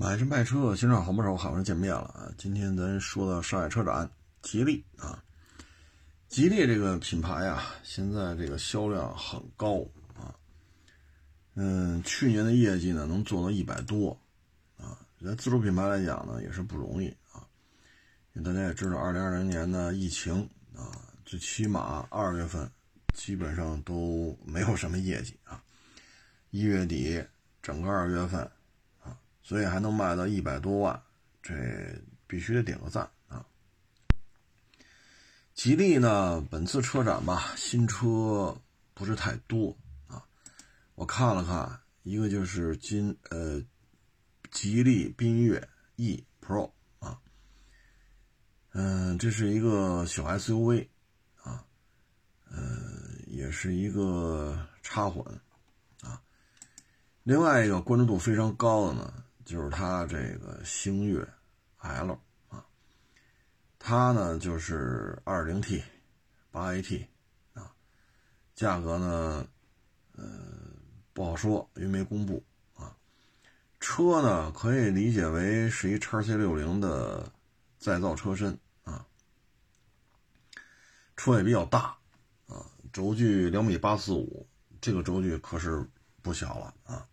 买车卖车，新上好不少，好不容易见面了啊！今天咱说到上海车展，吉利啊，吉利这个品牌啊，现在这个销量很高啊，嗯，去年的业绩呢能做到一百多啊，在自主品牌来讲呢也是不容易啊，因为大家也知道，二零二零年的疫情啊，最起码二月份基本上都没有什么业绩啊，一月底整个二月份。所以还能卖到一百多万，这必须得点个赞啊！吉利呢，本次车展吧，新车不是太多啊。我看了看，一个就是金呃，吉利缤越 E Pro 啊，嗯，这是一个小 SUV 啊，呃，也是一个插混啊。另外一个关注度非常高的呢。就是它这个星越 L 啊，它呢就是二零 T 八 AT 啊，价格呢呃不好说，因为没公布啊。车呢可以理解为是一叉 C 六零的再造车身啊，车也比较大啊，轴距两米八四五，这个轴距可是不小了啊。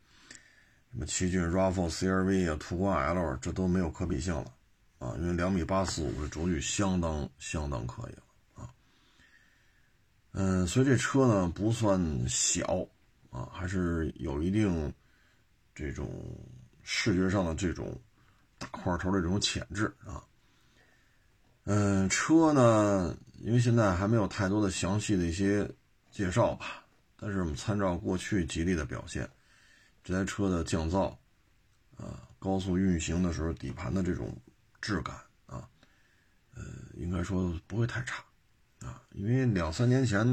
什么奇骏 RAV4、CRV 啊，途观 L 这都没有可比性了啊！因为两米八四五的轴距相当相当可以了啊。嗯，所以这车呢不算小啊，还是有一定这种视觉上的这种大块头的这种潜质啊。嗯，车呢，因为现在还没有太多的详细的一些介绍吧，但是我们参照过去吉利的表现。这台车的降噪，啊，高速运行的时候底盘的这种质感啊，呃，应该说不会太差，啊，因为两三年前，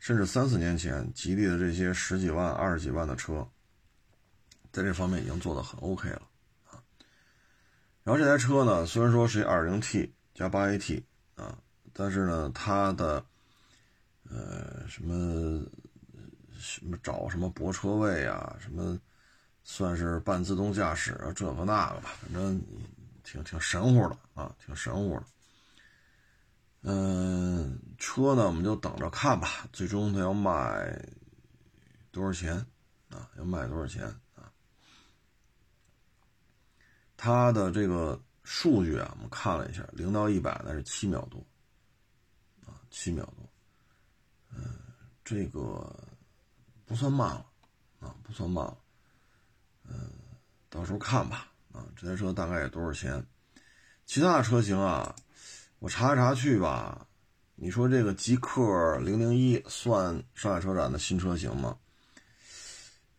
甚至三四年前，吉利的这些十几万、二十几万的车，在这方面已经做得很 OK 了，啊。然后这台车呢，虽然说是 2.0T 加 8AT 啊，但是呢，它的，呃，什么？什么找什么泊车位啊？什么算是半自动驾驶啊？这个那个吧，反正挺挺神乎的啊，挺神乎的。嗯，车呢，我们就等着看吧。最终它要卖多少钱啊？要卖多少钱啊？它的这个数据啊，我们看了一下，零到一百那是七秒多啊，七秒多。嗯，这个。不算慢了，啊，不算慢了，嗯，到时候看吧，啊，这台车大概也多少钱？其他的车型啊，我查来查去吧，你说这个极氪零零一算上海车展的新车型吗？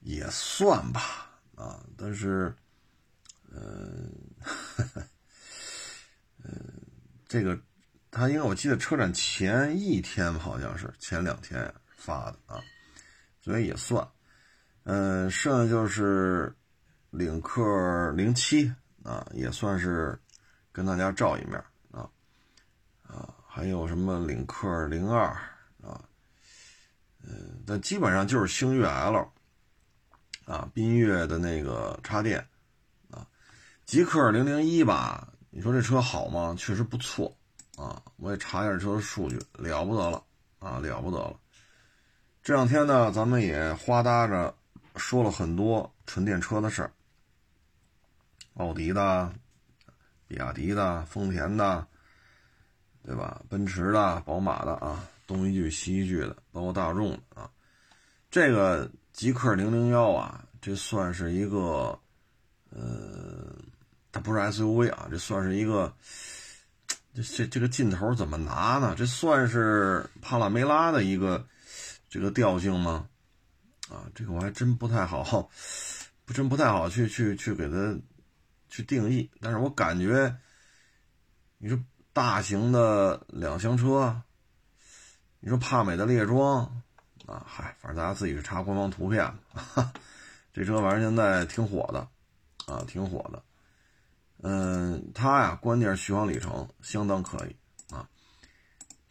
也算吧，啊，但是，嗯，嗯，这个他应该我记得车展前一天好像是前两天发的啊。所以也算，嗯，剩下就是领克零七啊，也算是跟大家照一面啊，啊，还有什么领克零二啊，嗯，但基本上就是星越 L 啊，缤越的那个插电啊，极氪零零一吧，你说这车好吗？确实不错啊，我也查一下车的数据，了不得了啊，了不得了。这两天呢，咱们也花搭着说了很多纯电车的事儿，奥迪的、比亚迪的、丰田的，对吧？奔驰的、宝马的啊，东一句西一句的，包括大众的啊。这个极氪零零幺啊，这算是一个，呃，它不是 SUV 啊，这算是一个，这这这个劲头怎么拿呢？这算是帕拉梅拉的一个。这个调性吗？啊，这个我还真不太好，不真不太好去去去给它去定义。但是我感觉，你说大型的两厢车，你说帕美的猎装啊，嗨，反正大家自己去查官方图片哈。这车反正现在挺火的，啊，挺火的。嗯，它呀，关键是续航里程相当可以。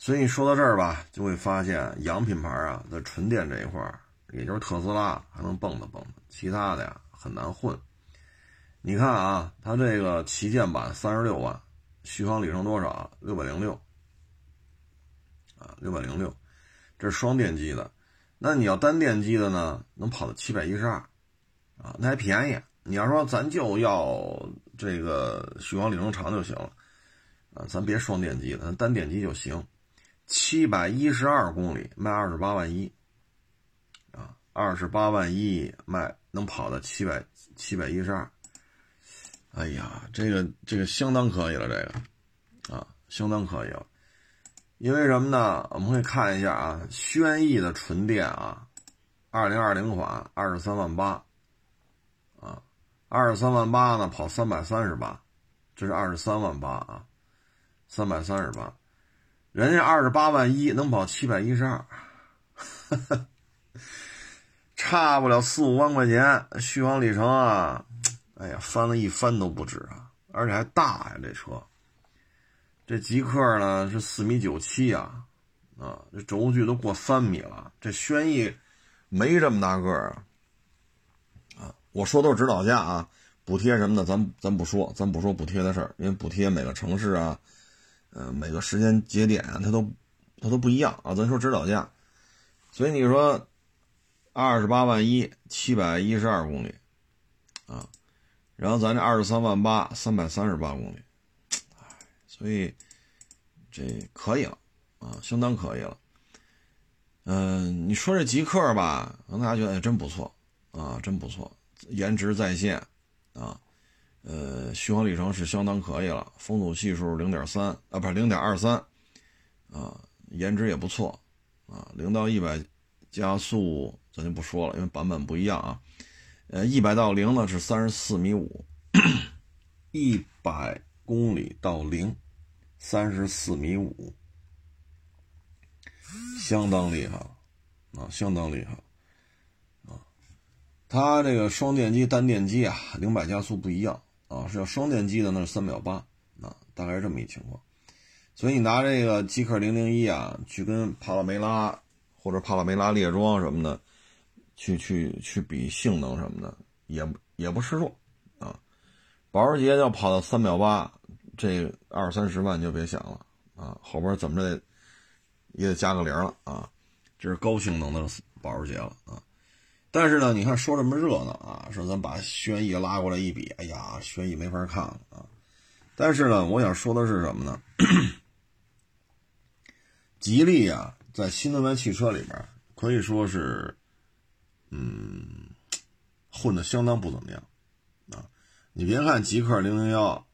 所以说到这儿吧，就会发现洋品牌啊，在纯电这一块儿，也就是特斯拉还能蹦跶蹦跶，其他的呀很难混。你看啊，它这个旗舰版三十六万，续航里程多少？六百零六啊，六百零六，这是双电机的。那你要单电机的呢，能跑到七百一十二啊，那还便宜。你要说咱就要这个续航里程长就行了啊，咱别双电机的，咱单电机就行。七百一十二公里卖二十八万一啊，二十八万一卖能跑到七百七百一十二。哎呀，这个这个相当可以了，这个啊，相当可以了。因为什么呢？我们会看一下啊，轩逸的纯电啊，二零二零款二十三万八啊，二十三万八呢跑三百三十八，这是二十三万八啊，三百三十八，人家二十八万一能跑七百一十二，差不了四五万块钱续航里程啊。哎呀，翻了一番都不止啊，而且还大呀！这车，这极客呢是四米九七啊，啊，这轴距都过三米了。这轩逸没这么大个儿啊，啊，我说都是指导价啊，补贴什么的咱咱不说，咱不说补贴的事儿，因为补贴每个城市啊，呃，每个时间节点啊，它都它都不一样啊。咱说指导价，所以你说二十八万一，七百一十二公里，啊。然后咱这二十三万八，三百三十八公里，哎，所以这可以了啊，相当可以了。嗯，你说这极客吧，让大家觉得哎真不错啊，真不错，颜值在线啊，呃，续航里程是相当可以了，风阻系数零点三啊，不是零点二三啊，颜值也不错啊，零到一百加速咱就不说了，因为版本不一样啊。呃，一百到零呢是三十四米五，一百公里到零，三十四米五，相当厉害了啊，相当厉害啊！它这个双电机、单电机啊，零百加速不一样啊，是要双电机的那是三秒八啊，大概是这么一情况。所以你拿这个极氪零零一啊，去跟帕拉梅拉或者帕拉梅拉猎装什么的。去去去比性能什么的也也不示弱啊！保时捷要跑到三秒八，这二三十万就别想了啊！后边怎么着也得加个零了啊！这是高性能的保时捷了啊！但是呢，你看说这么热闹啊，说咱把轩逸拉过来一比，哎呀，轩逸没法看了啊！但是呢，我想说的是什么呢？吉利啊，在新能源汽车里边可以说是。嗯，混的相当不怎么样，啊，你别看极氪零零幺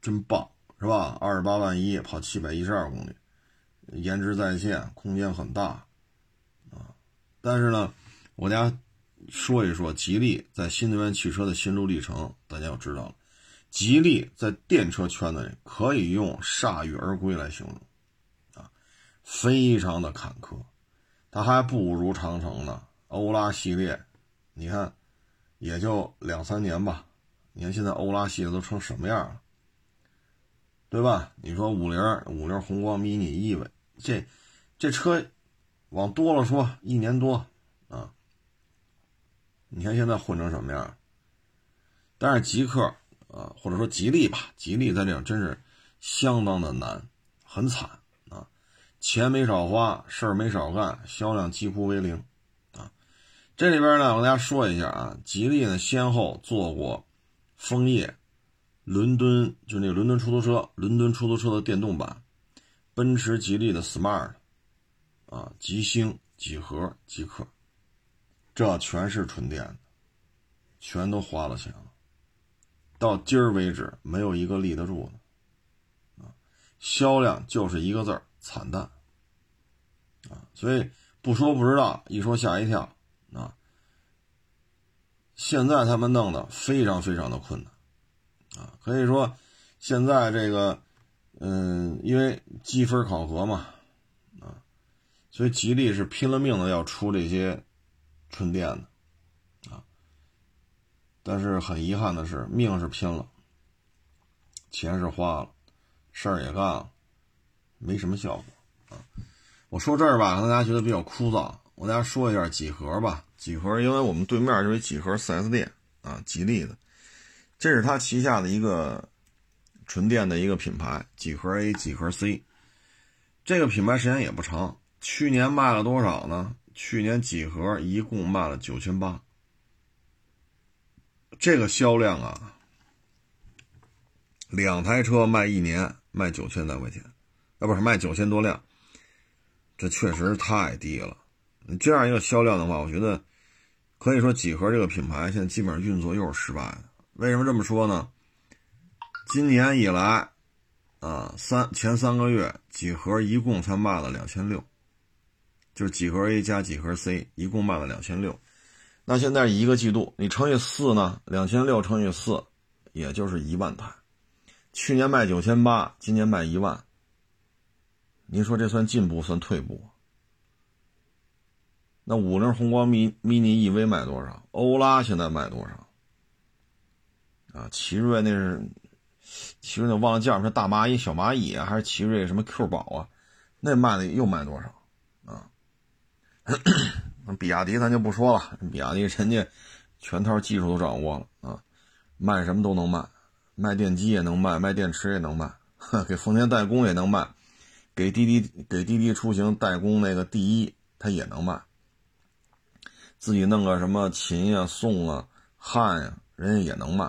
真棒，是吧？二十八万一跑七百一十二公里，颜值在线，空间很大，啊，但是呢，我家说一说吉利在新能源汽车的心路历程，大家要知道了，吉利在电车圈子里可以用铩羽而归来形容，啊，非常的坎坷，它还不如长城呢。欧拉系列，你看，也就两三年吧。你看现在欧拉系列都成什么样了，对吧？你说五菱、五菱宏光、mini、EV，，这这车往多了说，一年多。你看现在混成什么样？但是极客啊，或者说吉利吧，吉利在这真是相当的难，很惨啊，钱没少花，事儿没少干，销量几乎为零啊。这里边呢，我跟大家说一下啊，吉利呢先后做过枫叶、伦敦，就那个伦敦出租车、伦敦出租车的电动版，奔驰、吉利的 Smart，啊，吉星、几何、极客，这全是纯电的，全都花了钱了，到今儿为止没有一个立得住的，啊，销量就是一个字儿惨淡，啊，所以不说不知道，一说吓一跳。啊，现在他们弄的非常非常的困难，啊，可以说现在这个，嗯，因为积分考核嘛，啊，所以吉利是拼了命的要出这些纯电的，啊，但是很遗憾的是，命是拼了，钱是花了，事儿也干了，没什么效果，啊，我说这儿吧，可能大家觉得比较枯燥。我大家说一下几何吧。几何，因为我们对面就是几何 4S 店啊，吉利的。这是它旗下的一个纯电的一个品牌，几何 A、几何 C。这个品牌时间也不长，去年卖了多少呢？去年几何一共卖了九千八，这个销量啊，两台车卖一年卖九千来块钱，啊，不是卖九千多辆，这确实太低了。你这样一个销量的话，我觉得可以说几何这个品牌现在基本上运作又是失败的。为什么这么说呢？今年以来，啊，三前三个月几何一共才卖了两千六。就是几何 A 加几何 C 一共卖了两千六，那现在一个季度你乘以四呢？两千六乘以四，也就是一万台。去年卖九千八，今年卖一万。您说这算进步算退步？那五菱宏光 mini EV 卖多少？欧拉现在卖多少？啊，奇瑞那是，奇瑞那忘了叫什么大蚂蚁、小蚂蚁啊，还是奇瑞什么 Q 宝啊？那卖的又卖多少？那比亚迪咱就不说了，比亚迪人家全套技术都掌握了啊，卖什么都能卖，卖电机也能卖，卖电池也能卖，给丰田代工也能卖，给滴滴给滴滴出行代工那个第一他也能卖，自己弄个什么秦呀、宋啊、汉呀，人家也能卖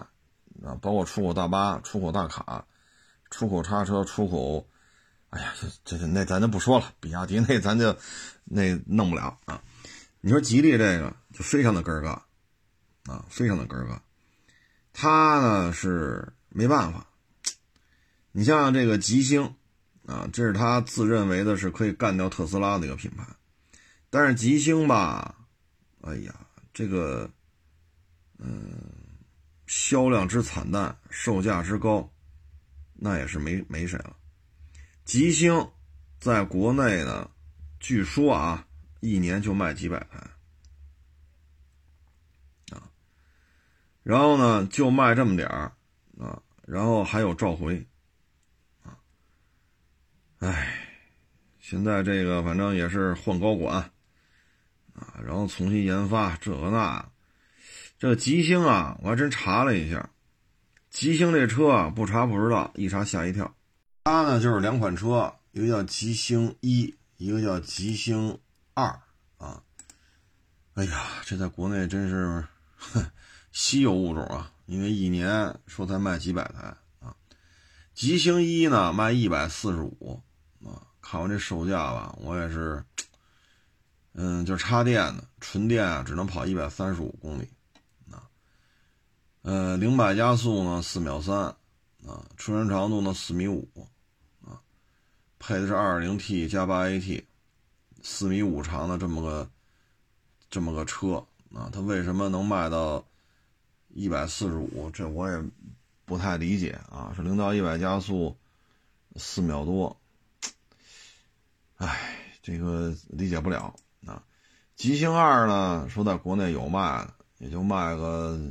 啊，包括出口大巴、出口大卡、出口叉车、出口。哎呀，这这那咱就不说了，比亚迪那咱就那弄不了啊。你说吉利这个就非常的根儿嘎啊，非常的根儿嘎。它呢是没办法。你像这个吉星啊，这是他自认为的是可以干掉特斯拉的一个品牌，但是吉星吧，哎呀，这个嗯，销量之惨淡，售价之高，那也是没没谁了。吉星在国内呢，据说啊，一年就卖几百台啊，然后呢，就卖这么点儿啊，然后还有召回啊，哎，现在这个反正也是换高管啊，然后重新研发这个那，这吉星啊，我还真查了一下，吉星这车啊，不查不知道，一查吓一跳。它呢就是两款车，一个叫吉星一，一个叫吉星二啊。哎呀，这在国内真是稀有物种啊！因为一年说才卖几百台啊。吉星一呢卖一百四十五啊。看完这售价吧，我也是，嗯，就是插电的，纯电啊只能跑一百三十五公里啊。呃，零百加速呢四秒三啊，车身长度呢四米五。配的是 2.0T 加 8AT，四米五长的这么个这么个车啊，它为什么能卖到一百四十五？这我也不太理解啊。是零到一百加速四秒多，哎，这个理解不了啊。吉星二呢，说在国内有卖的，也就卖个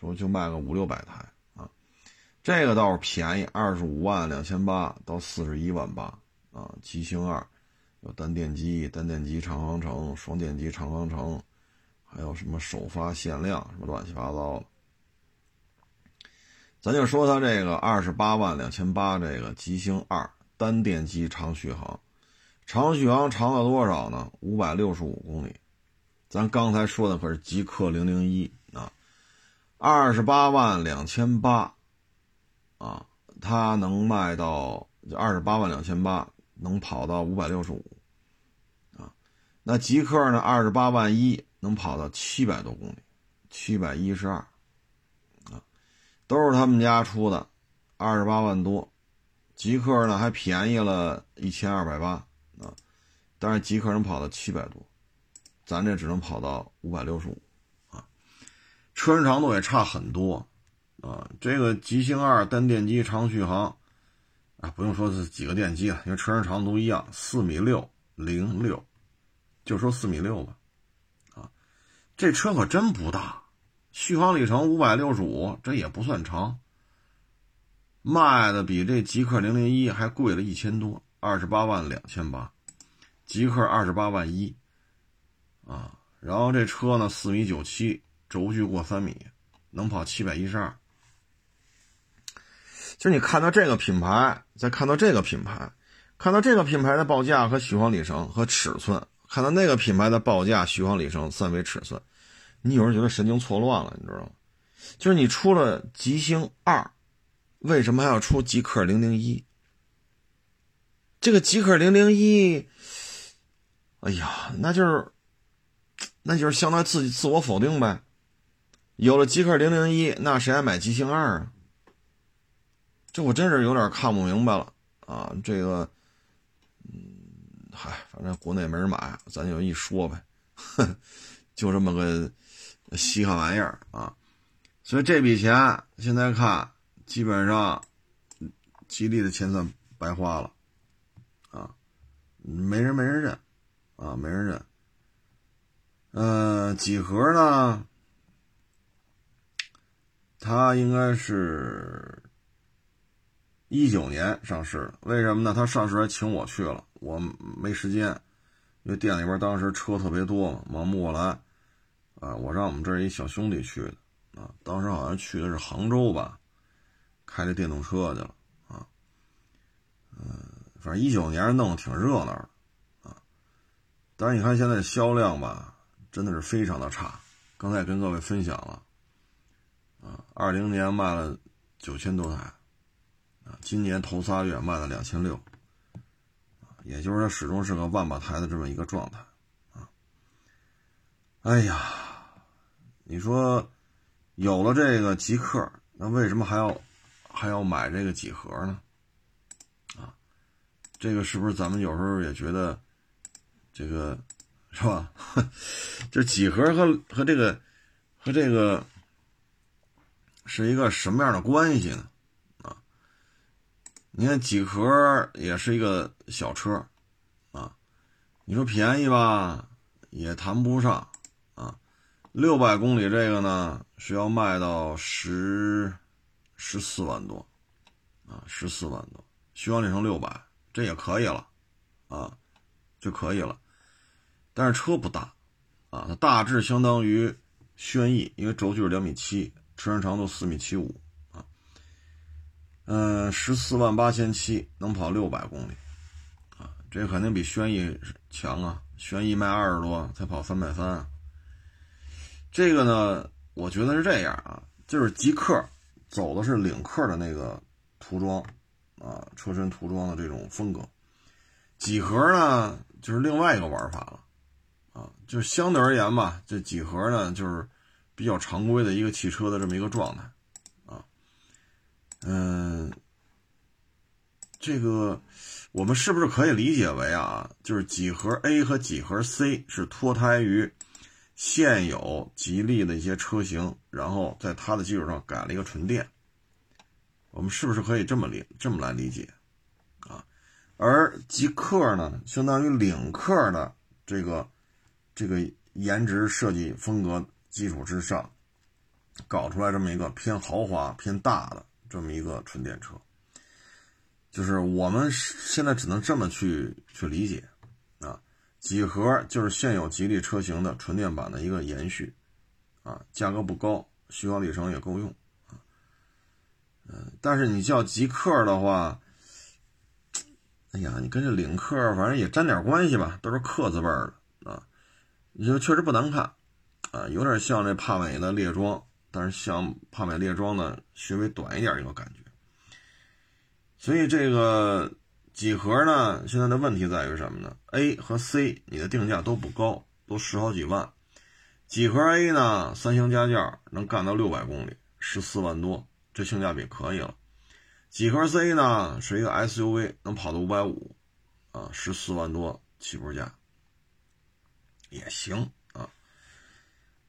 说就卖个五六百台。这个倒是便宜，二十五万两千八到四十一万八啊！吉星二有单电机、单电机长航程、双电机长航程，还有什么首发限量什么乱七八糟的。咱就说它这个二十八万两千八，这个吉星二单电机长续航，长续航长了多少呢？五百六十五公里。咱刚才说的可是极氪零零一啊，二十八万两千八。啊，它能卖到二十八万两千八，能跑到五百六十五，啊，那极客呢？二十八万一能跑到七百多公里，七百一十二，啊，都是他们家出的，二十八万多，极客呢还便宜了一千二百八，啊，但是极客能跑到七百多，咱这只能跑到五百六十五，啊，车身长度也差很多。啊，这个吉星二单电机长续航，啊，不用说是几个电机了，因为车身长度一样，四米六零六，就说四米六吧，啊，这车可真不大，续航里程五百六十五，这也不算长，卖的比这极氪零零一还贵了一千多，二十八万两千八，极氪二十八万一，啊，然后这车呢四米九七，轴距过三米，能跑七百一十二。就是你看到这个品牌，再看到这个品牌，看到这个品牌的报价和续航里程和尺寸，看到那个品牌的报价、续航里程、三维尺寸，你有人觉得神经错乱了，你知道吗？就是你出了极星二，为什么还要出极客零零一？这个极客零零一，哎呀，那就是，那就是相当于自己自我否定呗。有了极客零零一，那谁还买极星二啊？这我真是有点看不明白了啊！这个，嗯，嗨，反正国内没人买，咱就一说呗，就这么个稀罕玩意儿啊！所以这笔钱现在看，基本上吉利的钱算白花了啊！没人没人认啊，没人认。嗯，几何呢？它应该是一九年上市，为什么呢？他上市还请我去了，我没时间，因为店里边当时车特别多嘛，忙不过来，啊，我让我们这一小兄弟去的，啊，当时好像去的是杭州吧，开着电动车去了，啊，嗯，反正一九年弄得挺热闹的，啊，但是你看现在销量吧，真的是非常的差，刚才跟各位分享了。啊，二零年卖了九千多台，啊，今年头仨月卖了两千六，啊，也就是说始终是个万把台的这么一个状态，啊，哎呀，你说有了这个极客，那为什么还要还要买这个几何呢？啊，这个是不是咱们有时候也觉得这个是吧？这几何和和这个和这个。是一个什么样的关系呢？你看几何也是一个小车，啊，你说便宜吧，也谈不上，啊，六百公里这个呢是要卖到十十四万多，啊，十四万多，续航里程六百，这也可以了，啊，就可以了，但是车不大，啊，它大致相当于轩逸，因为轴距是两米七。车身长度四米七五，嗯，十四万八千七，能跑六百公里，啊，这肯定比轩逸强啊！轩逸卖二十多才跑三百三，这个呢，我觉得是这样啊，就是极客走的是领克的那个涂装啊，车身涂装的这种风格，几何呢就是另外一个玩法了啊，就相对而言吧，这几何呢就是。比较常规的一个汽车的这么一个状态，嗯，这个我们是不是可以理解为啊，就是几何 A 和几何 C 是脱胎于现有吉利的一些车型，然后在它的基础上改了一个纯电，我们是不是可以这么理这么来理解啊？而极客呢，相当于领克的这个这个颜值设计风格。基础之上，搞出来这么一个偏豪华、偏大的这么一个纯电车，就是我们现在只能这么去去理解啊。几何就是现有吉利车型的纯电版的一个延续啊，价格不高，续航里程也够用啊。嗯，但是你叫极客的话，哎呀，你跟这领克反正也沾点关系吧，都是克字辈儿的啊，你说确实不难看。啊，有点像这帕美的猎装，但是像帕美猎装呢，稍微短一点一个感觉。所以这个几何呢，现在的问题在于什么呢？A 和 C 你的定价都不高，都十好几万。几何 A 呢，三厢加价能干到六百公里，十四万多，这性价比可以了。几何 C 呢，是一个 SUV，能跑到五百五，啊，十四万多起步价，也行。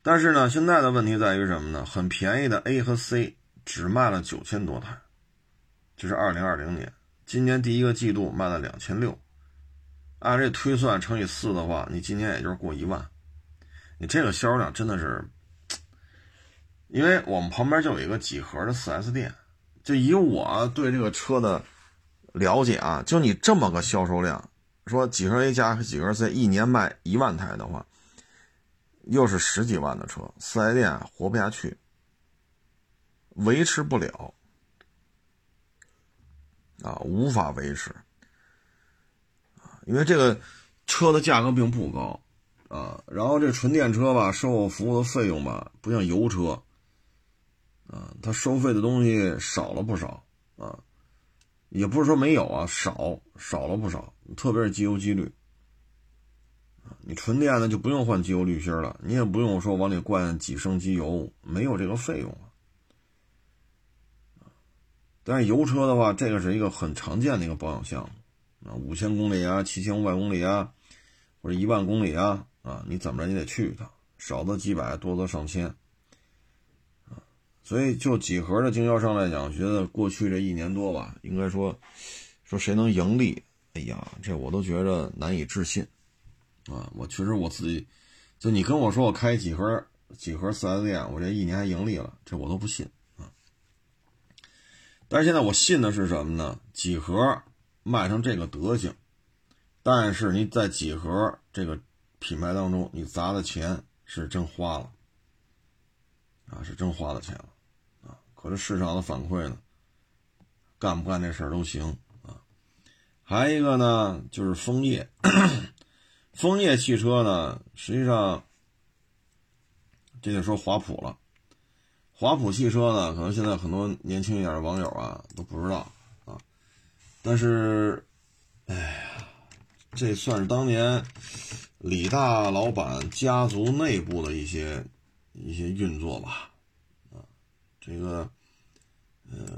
但是呢，现在的问题在于什么呢？很便宜的 A 和 C 只卖了九千多台，这是二零二零年，今年第一个季度卖了两千六，按这推算乘以四的话，你今年也就是过一万，你这个销量真的是，因为我们旁边就有一个几何的 4S 店，就以我对这个车的了解啊，就你这么个销售量，说几何 A 加和几何 C 一年卖一万台的话。又是十几万的车，四 S 店活不下去，维持不了，啊，无法维持，因为这个车的价格并不高。啊，然后这纯电车吧，售后服务的费用吧，不像油车。啊，它收费的东西少了不少。啊，也不是说没有啊，少少了不少，特别是机油机滤。你纯电的就不用换机油滤芯了，你也不用说往里灌几升机油，没有这个费用了。但是油车的话，这个是一个很常见的一个保养项目啊，五千公里啊，七千五百公里啊，或者一万公里啊，啊，你怎么着你得去一趟，少则几百，多则上千啊。所以就几何的经销商来讲，觉得过去这一年多吧，应该说说谁能盈利，哎呀，这我都觉着难以置信。啊，我确实我自己，就你跟我说我开几何几何四 S 店，我这一年还盈利了，这我都不信啊。但是现在我信的是什么呢？几何卖成这个德行，但是你在几何这个品牌当中，你砸的钱是真花了，啊，是真花了钱了，啊，可是市场的反馈呢，干不干这事儿都行啊。还一个呢，就是枫叶。枫叶汽车呢，实际上这就说华普了。华普汽车呢，可能现在很多年轻一点的网友啊都不知道啊。但是，哎呀，这算是当年李大老板家族内部的一些一些运作吧。啊，这个，嗯，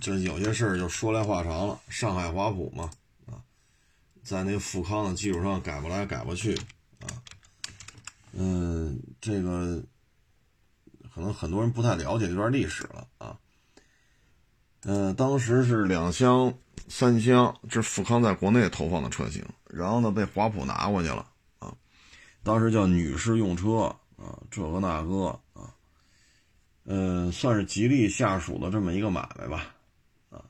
这有些事儿就说来话长了。上海华普嘛。在那富康的基础上改不来改不去啊，嗯，这个可能很多人不太了解这段历史了啊，嗯，当时是两厢、三厢，这富康在国内投放的车型，然后呢被华普拿过去了啊，当时叫女士用车啊，这个那个啊，嗯，算是吉利下属的这么一个买卖吧，啊，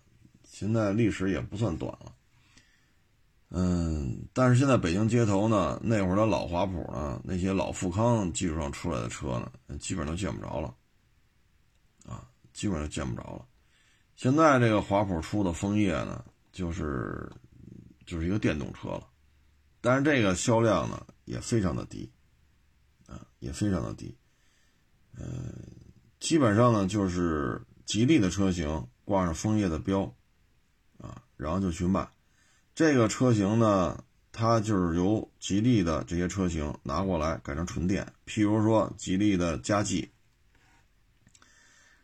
现在历史也不算短了。嗯，但是现在北京街头呢，那会儿的老华普呢，那些老富康技术上出来的车呢，基本上都见不着了，啊，基本上见不着了。现在这个华普出的枫叶呢，就是就是一个电动车了，但是这个销量呢也非常的低，啊，也非常的低。嗯，基本上呢就是吉利的车型挂上枫叶的标，啊，然后就去卖。这个车型呢，它就是由吉利的这些车型拿过来改成纯电，譬如说吉利的嘉际，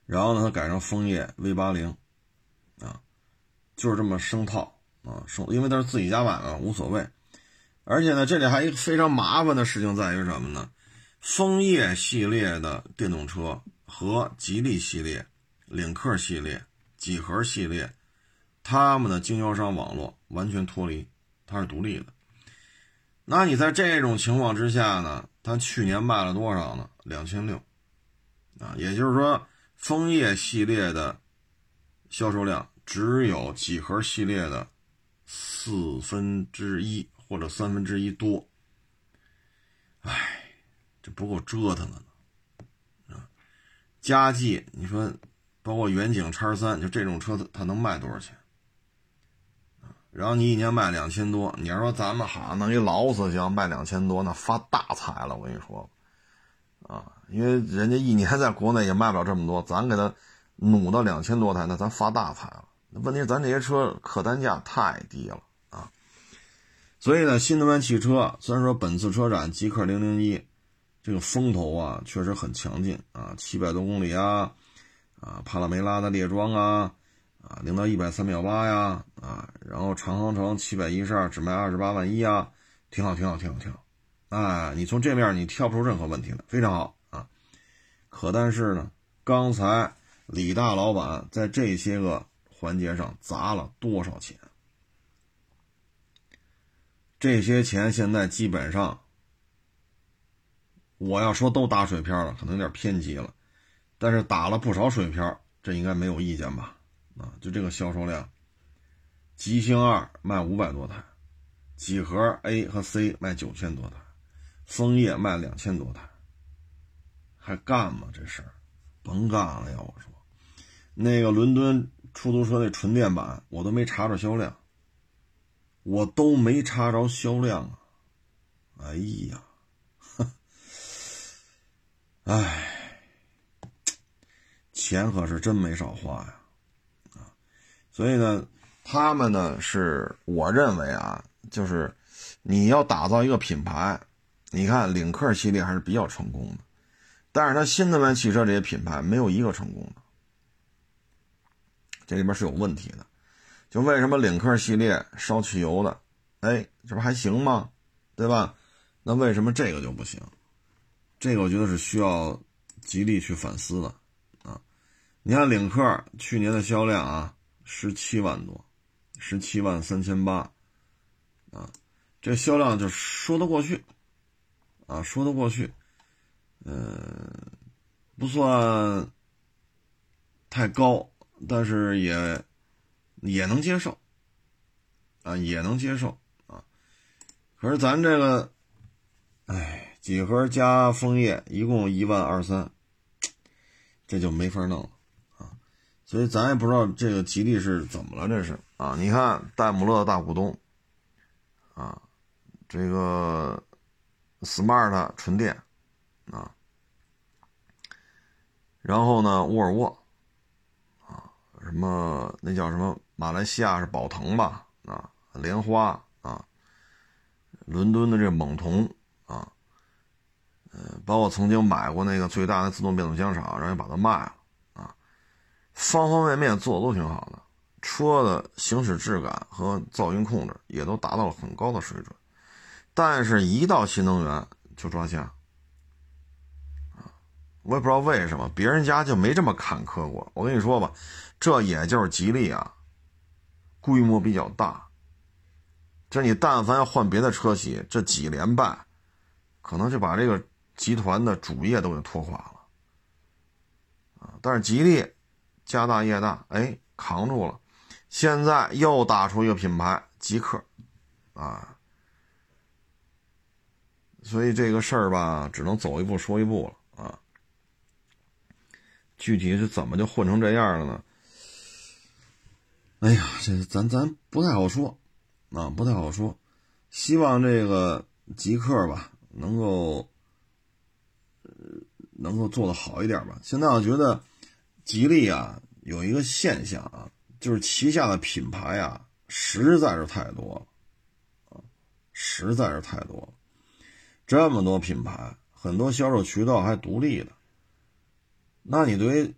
然后呢，它改成枫叶 V 八零，啊，就是这么生套啊，生，因为它是自己家买的，无所谓。而且呢，这里还一个非常麻烦的事情在于什么呢？枫叶系列的电动车和吉利系列、领克系列、几何系列。他们的经销商网络完全脱离，它是独立的。那你在这种情况之下呢？它去年卖了多少呢？两千六，啊，也就是说，枫叶系列的销售量只有几何系列的四分之一或者三分之一多。哎，这不够折腾的呢。啊，佳绩，你说，包括远景叉三，就这种车子，它能卖多少钱？然后你一年卖两千多，你要说咱们好弄一劳斯就要卖两千多，那发大财了。我跟你说，啊，因为人家一年在国内也卖不了这么多，咱给他努到两千多台，那咱发大财了。问题是咱这些车客单价太低了啊。所以呢，新能源汽车虽然说本次车展极氪零零一这个风头啊确实很强劲啊，七百多公里啊，啊，帕拉梅拉的列装啊。啊，零到一百三秒八呀，啊，然后长航程七百一十二只卖二十八万一啊，挺好，挺好，挺好，挺好，哎，你从这面你挑不出任何问题来，非常好啊。可但是呢，刚才李大老板在这些个环节上砸了多少钱？这些钱现在基本上，我要说都打水漂了，可能有点偏激了，但是打了不少水漂，这应该没有意见吧？啊，就这个销售量，极星二卖五百多台，几何 A 和 C 卖九千多台，枫叶卖两千多台，还干吗？这事儿，甭干了呀！我说，那个伦敦出租车那纯电版，我都没查着销量，我都没查着销量啊！哎呀，哎，钱可是真没少花呀，所以呢，他们呢是我认为啊，就是你要打造一个品牌，你看领克系列还是比较成功的，但是它新能源汽车这些品牌没有一个成功的。这里边是有问题的，就为什么领克系列烧汽油的，哎，这不还行吗？对吧？那为什么这个就不行？这个我觉得是需要极力去反思的啊！你看领克去年的销量啊，十七万多，十七万三千八啊，这销量就说得过去啊，说得过去，嗯，不算太高。但是也也能接受啊，也能接受啊。可是咱这个，哎，几何加枫叶一共一万二三，这就没法弄了。所以咱也不知道这个吉利是怎么了，这是啊。你看戴姆勒的大股东啊，这个 smart 纯电啊，然后呢，沃尔沃。啊什么？那叫什么？马来西亚是宝腾吧？啊，莲花啊，伦敦的这猛童啊，呃，包括曾经买过那个最大的自动变速箱厂，然后把它卖了，方方面面做的都挺好的，车的行驶质感和噪音控制也都达到了很高的水准，但是，一到新能源就抓瞎。我也不知道为什么别人家就没这么坎坷过。我跟你说吧，这也就是吉利啊，规模比较大。这你但凡要换别的车企，这几连败，可能就把这个集团的主业都给拖垮了啊。但是吉利家大业大，哎，扛住了。现在又打出一个品牌极客啊，所以这个事儿吧，只能走一步说一步了啊。具体是怎么就混成这样了呢？哎呀，这咱咱不太好说，啊，不太好说。希望这个极客吧，能够，呃，能够做的好一点吧。现在我觉得，吉利啊，有一个现象啊，就是旗下的品牌啊，实在是太多了，啊，实在是太多了。这么多品牌，很多销售渠道还独立的。那你对于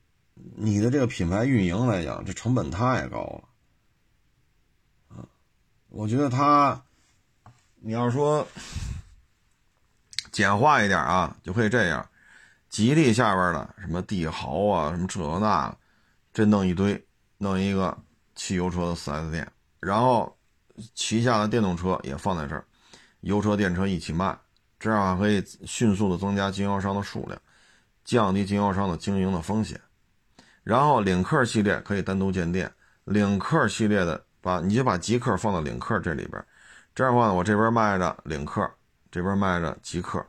你的这个品牌运营来讲，这成本太高了，啊，我觉得他，你要说简化一点啊，就可以这样：吉利下边的什么帝豪啊，什么这那，这弄一堆，弄一个汽油车的 4S 店，然后旗下的电动车也放在这儿，油车电车一起卖，这样可以迅速的增加经销商的数量。降低经销商的经营的风险，然后领克系列可以单独建店，领克系列的把你就把极客放到领克这里边，这样的话呢，我这边卖着领克，这边卖着极客，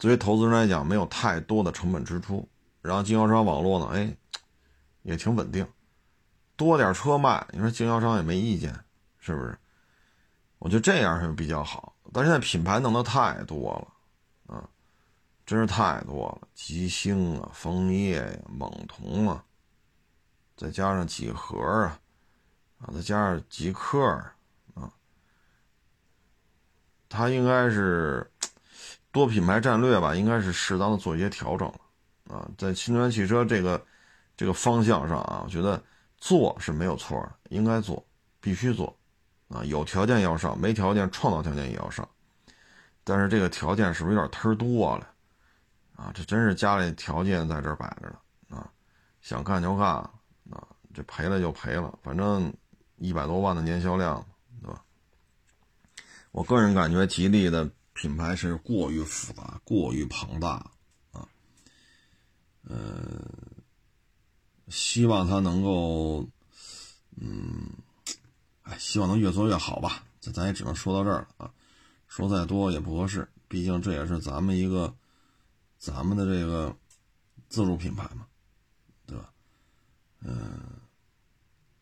作为投资人来讲没有太多的成本支出，然后经销商网络呢，哎，也挺稳定，多点车卖，你说经销商也没意见，是不是？我觉得这样是比较好，但现在品牌弄得太多了。啊真是太多了，吉星啊，枫叶呀，猛童啊，再加上几何啊，啊，再加上极客啊，它应该是多品牌战略吧？应该是适当的做一些调整了啊，在新能源汽车这个这个方向上啊，我觉得做是没有错的，应该做，必须做啊，有条件要上，没条件创造条件也要上，但是这个条件是不是有点忒多了？啊，这真是家里条件在这摆着呢，啊，想干就干，啊，这赔了就赔了，反正一百多万的年销量，对吧？我个人感觉吉利的品牌是过于复杂、过于庞大，啊，嗯，希望它能够，嗯，哎，希望能越做越好吧。这咱也只能说到这儿了啊，说再多也不合适，毕竟这也是咱们一个。咱们的这个自主品牌嘛，对吧？嗯，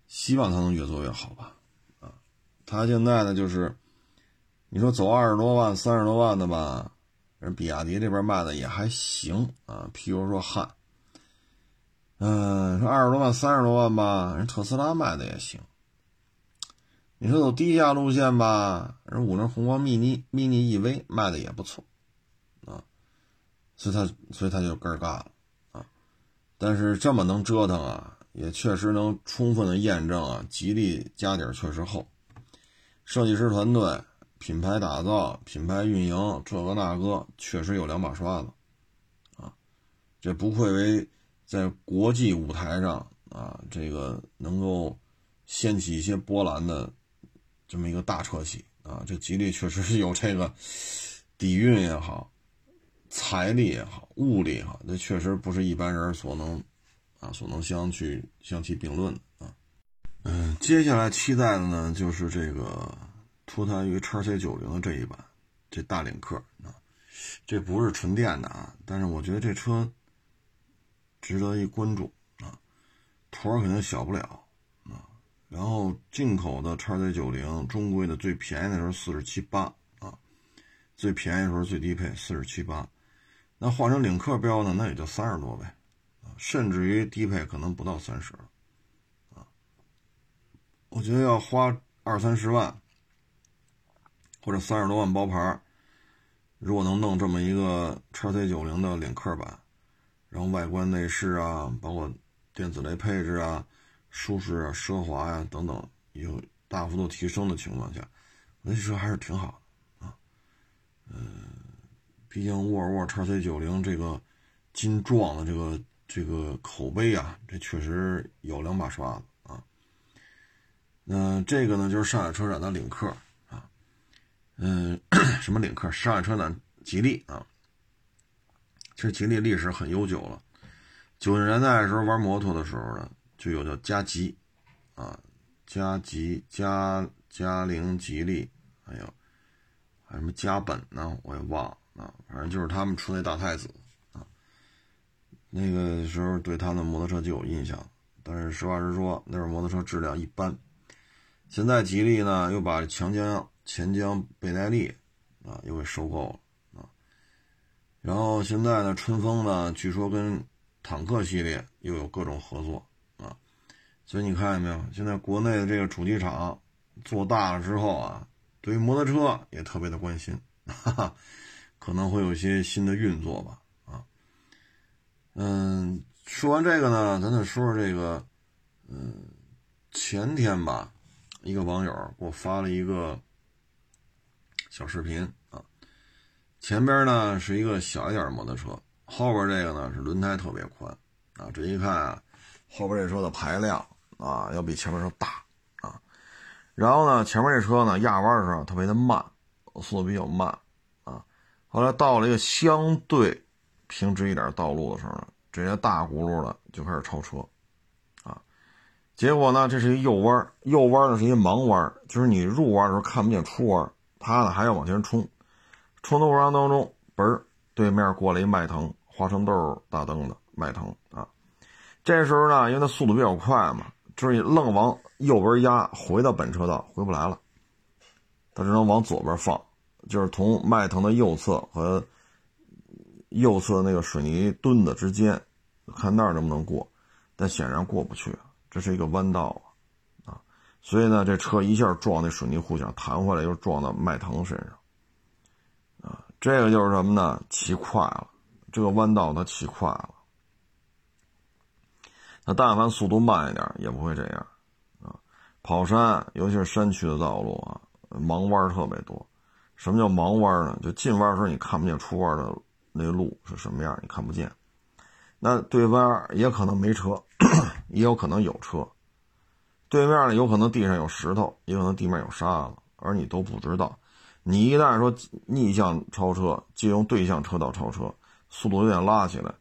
希望它能越做越好吧，啊，它现在呢就是，你说走二十多万、三十多万的吧，人比亚迪这边卖的也还行啊，譬如说汉，嗯，说二十多万、三十多万吧，人特斯拉卖的也行。你说走低价路线吧，人五菱宏光 mini mini EV 卖的也不错，啊，所以它所以它就根儿嘎了啊。但是这么能折腾啊，也确实能充分的验证啊，吉利家底儿确实厚，设计师团队、品牌打造、品牌运营，这个那个确实有两把刷子，啊，这不愧为在国际舞台上啊，这个能够掀起一些波澜的。这么一个大车企啊，这吉利确实是有这个底蕴也好，财力也好，物力哈，那确实不是一般人所能啊所能相去相提并论的啊。嗯，接下来期待的呢，就是这个脱胎于叉 C 九零的这一版，这大领克啊，这不是纯电的啊，但是我觉得这车值得一关注啊，坨肯定小不了啊。然后进口的叉 C 九零，中规的最便宜的时候四十七八啊，最便宜的时候最低配四十七八，那换成领克标呢，那也就三十多呗，啊，甚至于低配可能不到三十啊。我觉得要花二三十万或者三十多万包牌，如果能弄这么一个叉 C 九零的领克版，然后外观内饰啊，包括电子类配置啊。舒适啊，奢华呀，等等，有大幅度提升的情况下，那车还是挺好的啊。嗯，毕竟沃尔沃 x C 九零这个金撞的这个这个口碑啊，这确实有两把刷子啊。那这个呢，就是上海车展的领克，嗯，什么领克？上海车展吉利啊。其实吉利历史很悠久了，九十年代的时候玩摩托的时候呢。就有叫嘉吉，啊，嘉吉、嘉嘉陵、吉利，还有还什么嘉本呢？我也忘了啊。反正就是他们出那大太子啊。那个时候对他的摩托车就有印象，但是实话实说，那会摩托车质量一般。现在吉利呢又把强江、钱江、倍耐力啊又给收购了啊。然后现在呢，春风呢，据说跟坦克系列又有各种合作啊。所以你看见没有？现在国内的这个主机厂做大了之后啊，对于摩托车也特别的关心，哈哈，可能会有一些新的运作吧。啊，嗯，说完这个呢，咱再说说这个，嗯，前天吧，一个网友给我发了一个小视频啊，前边呢是一个小一点的摩托车，后边这个呢是轮胎特别宽啊，这一看啊，后边这车的排量。啊，要比前面车大啊，然后呢，前面这车呢压弯的时候特别的慢，速度比较慢啊。后来到了一个相对平直一点道路的时候呢，这些大轱辘的就开始超车啊。结果呢，这是一右弯，右弯呢是一盲弯，就是你入弯的时候看不见出弯，他呢还要往前冲，冲的过程当中，嘣儿，对面过来一迈腾花生豆大灯的迈腾啊。这时候呢，因为它速度比较快嘛。就是愣往右边压，回到本车道回不来了，他只能往左边放，就是从迈腾的右侧和右侧那个水泥墩子之间，看那儿能不能过，但显然过不去，这是一个弯道，所以呢，这车一下撞那水泥护墙，弹回来又撞到迈腾身上，啊，这个就是什么呢？骑快了，这个弯道它骑快了。那但凡速度慢一点，也不会这样，啊，跑山，尤其是山区的道路啊，盲弯特别多。什么叫盲弯呢？就进弯的时候你看不见出弯的那路是什么样，你看不见。那对弯也可能没车，也有可能有车。对面呢，有可能地上有石头，也可能地面有沙子，而你都不知道。你一旦说逆向超车，借用对向车道超车，速度有点拉起来，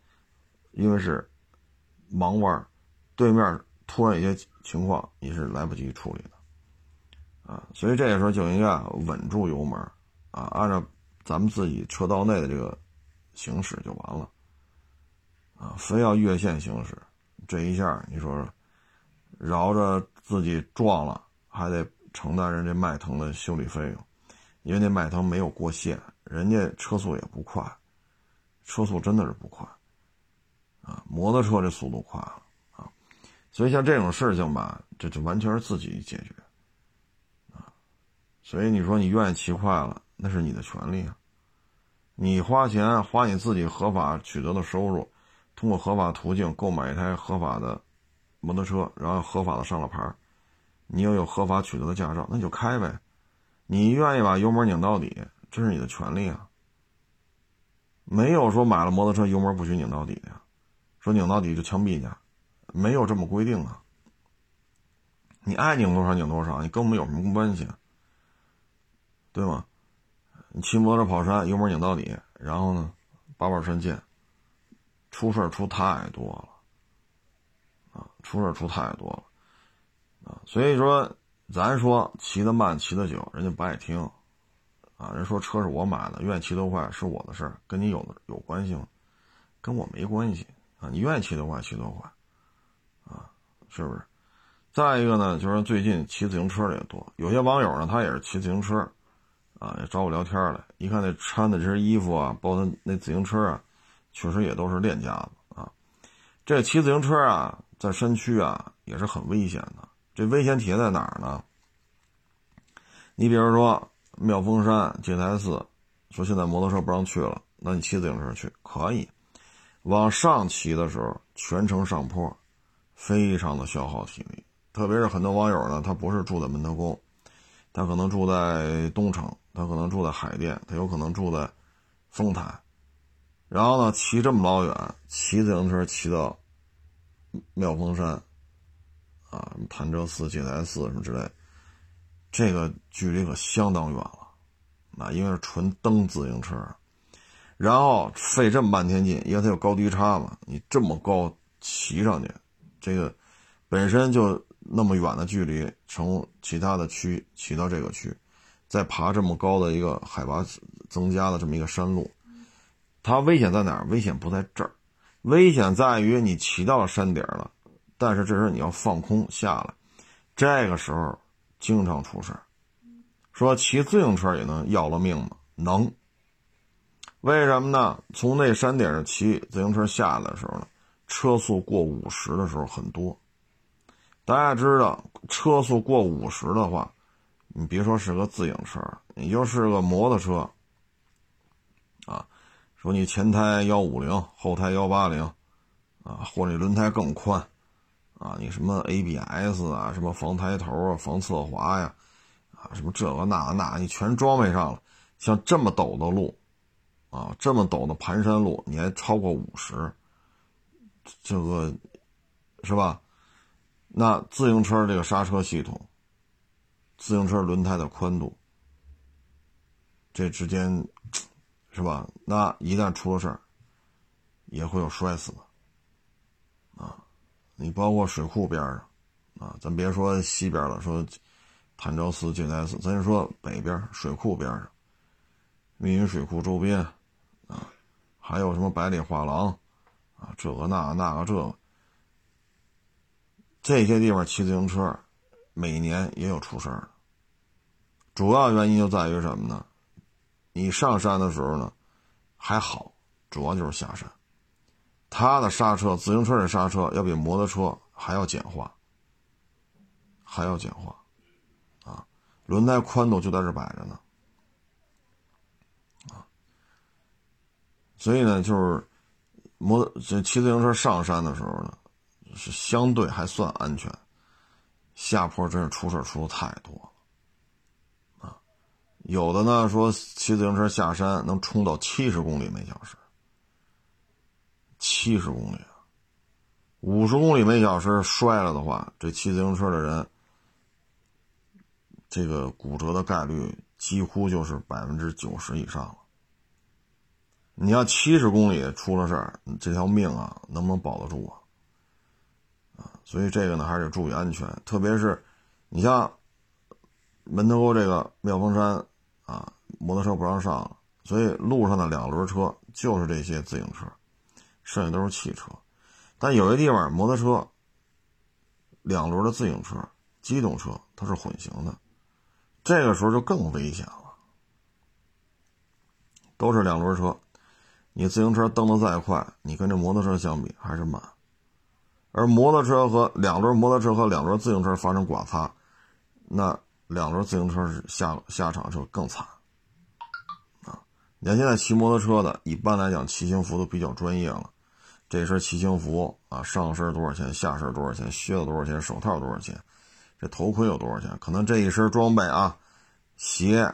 因为是盲弯。对面突然一些情况，你是来不及处理的，啊，所以这个时候就应该稳住油门，啊，按照咱们自己车道内的这个行驶就完了，啊，非要越线行驶，这一下你说饶着自己撞了，还得承担人家迈腾的修理费用，因为那迈腾没有过线，人家车速也不快，车速真的是不快，啊，摩托车这速度快了啊，所以像这种事情吧，这就完全是自己解决，啊，所以你说你愿意骑快了，那是你的权利啊，你花钱花你自己合法取得的收入，通过合法途径购买一台合法的。摩托车，然后合法的上了牌你又有合法取得的驾照，那就开呗。你愿意把油门拧到底，这是你的权利啊。没有说买了摩托车油门不许拧到底的，说拧到底就枪毙你，没有这么规定啊。你爱拧多少拧多少，你跟我们有什么关系？对吗？你骑摩托车跑山，油门拧到底，然后呢，把把山见，出事出太多了。出事出太多了，啊，所以说，咱说骑得慢骑得久，人家不爱听，啊，人说车是我买的，愿意骑多快是我的事儿，跟你有有关系吗？跟我没关系啊，你愿意骑多快骑多快，啊，是不是？再一个呢，就是最近骑自行车的也多，有些网友呢，他也是骑自行车，啊，也找我聊天来，一看那穿的这身衣服啊，包括那自行车啊，确实也都是练家子啊，这骑自行车啊。在山区啊，也是很危险的。这危险体现在哪儿呢？你比如说妙峰山戒台寺，说现在摩托车不让去了，那你骑自行车去可以。往上骑的时候，全程上坡，非常的消耗体力。特别是很多网友呢，他不是住在门头沟，他可能住在东城，他可能住在海淀，他有可能住在丰台，然后呢，骑这么老远，骑自行车骑到。妙峰山，啊，潭柘寺、戒台寺什么之类，这个距离可相当远了，啊，因为是纯蹬自行车，然后费这么半天劲，因为它有高低差嘛，你这么高骑上去，这个本身就那么远的距离，从其他的区骑到这个区，再爬这么高的一个海拔增加的这么一个山路，它危险在哪儿？危险不在这儿。危险在于你骑到山顶了，但是这时候你要放空下来，这个时候经常出事说骑自行车也能要了命吗？能。为什么呢？从那山顶上骑自行车下来的时候呢，车速过五十的时候很多。大家知道，车速过五十的话，你别说是个自行车，你就是个摩托车。说你前胎幺五零，后胎幺八零，啊，或者轮胎更宽，啊，你什么 ABS 啊，什么防胎头啊，防侧滑呀，啊，什么这个那个那，你全装备上了。像这么陡的路，啊，这么陡的盘山路，你还超过五十，这个是吧？那自行车这个刹车系统，自行车轮胎的宽度，这之间。是吧？那一旦出了事儿，也会有摔死的，啊！你包括水库边上，啊，咱别说西边了，说潭柘寺、戒台寺，咱就说北边水库边上，密云水库周边，啊，还有什么百里画廊，啊，这个那个那个这个，这些地方骑自行车，每年也有出事儿的，主要原因就在于什么呢？你上山的时候呢，还好，主要就是下山。它的刹车，自行车的刹车要比摩托车还要简化，还要简化，啊，轮胎宽度就在这摆着呢，啊，所以呢，就是摩这骑自行车上山的时候呢，是相对还算安全，下坡真是出事出的太多。有的呢说骑自行车下山能冲到七十公里每小时，七十公里啊，五十公里每小时摔了的话，这骑自行车的人，这个骨折的概率几乎就是百分之九十以上了。你要七十公里出了事儿，这条命啊能不能保得住啊？啊，所以这个呢还是得注意安全，特别是你像门头沟这个妙峰山。啊，摩托车不让上了，所以路上的两轮车就是这些自行车，剩下都是汽车。但有些地方摩托车两轮的自行车、机动车，它是混行的，这个时候就更危险了。都是两轮车，你自行车蹬得再快，你跟这摩托车相比还是慢。而摩托车和两轮摩托车和两轮自行车发生剐擦，那两轮自行车是下下场就更惨。啊，你看现在骑摩托车的，一般来讲骑行服都比较专业了。这身骑行服啊，上身多少钱？下身多少钱？靴子多少钱？手套多少钱？这头盔有多少钱？可能这一身装备啊，鞋、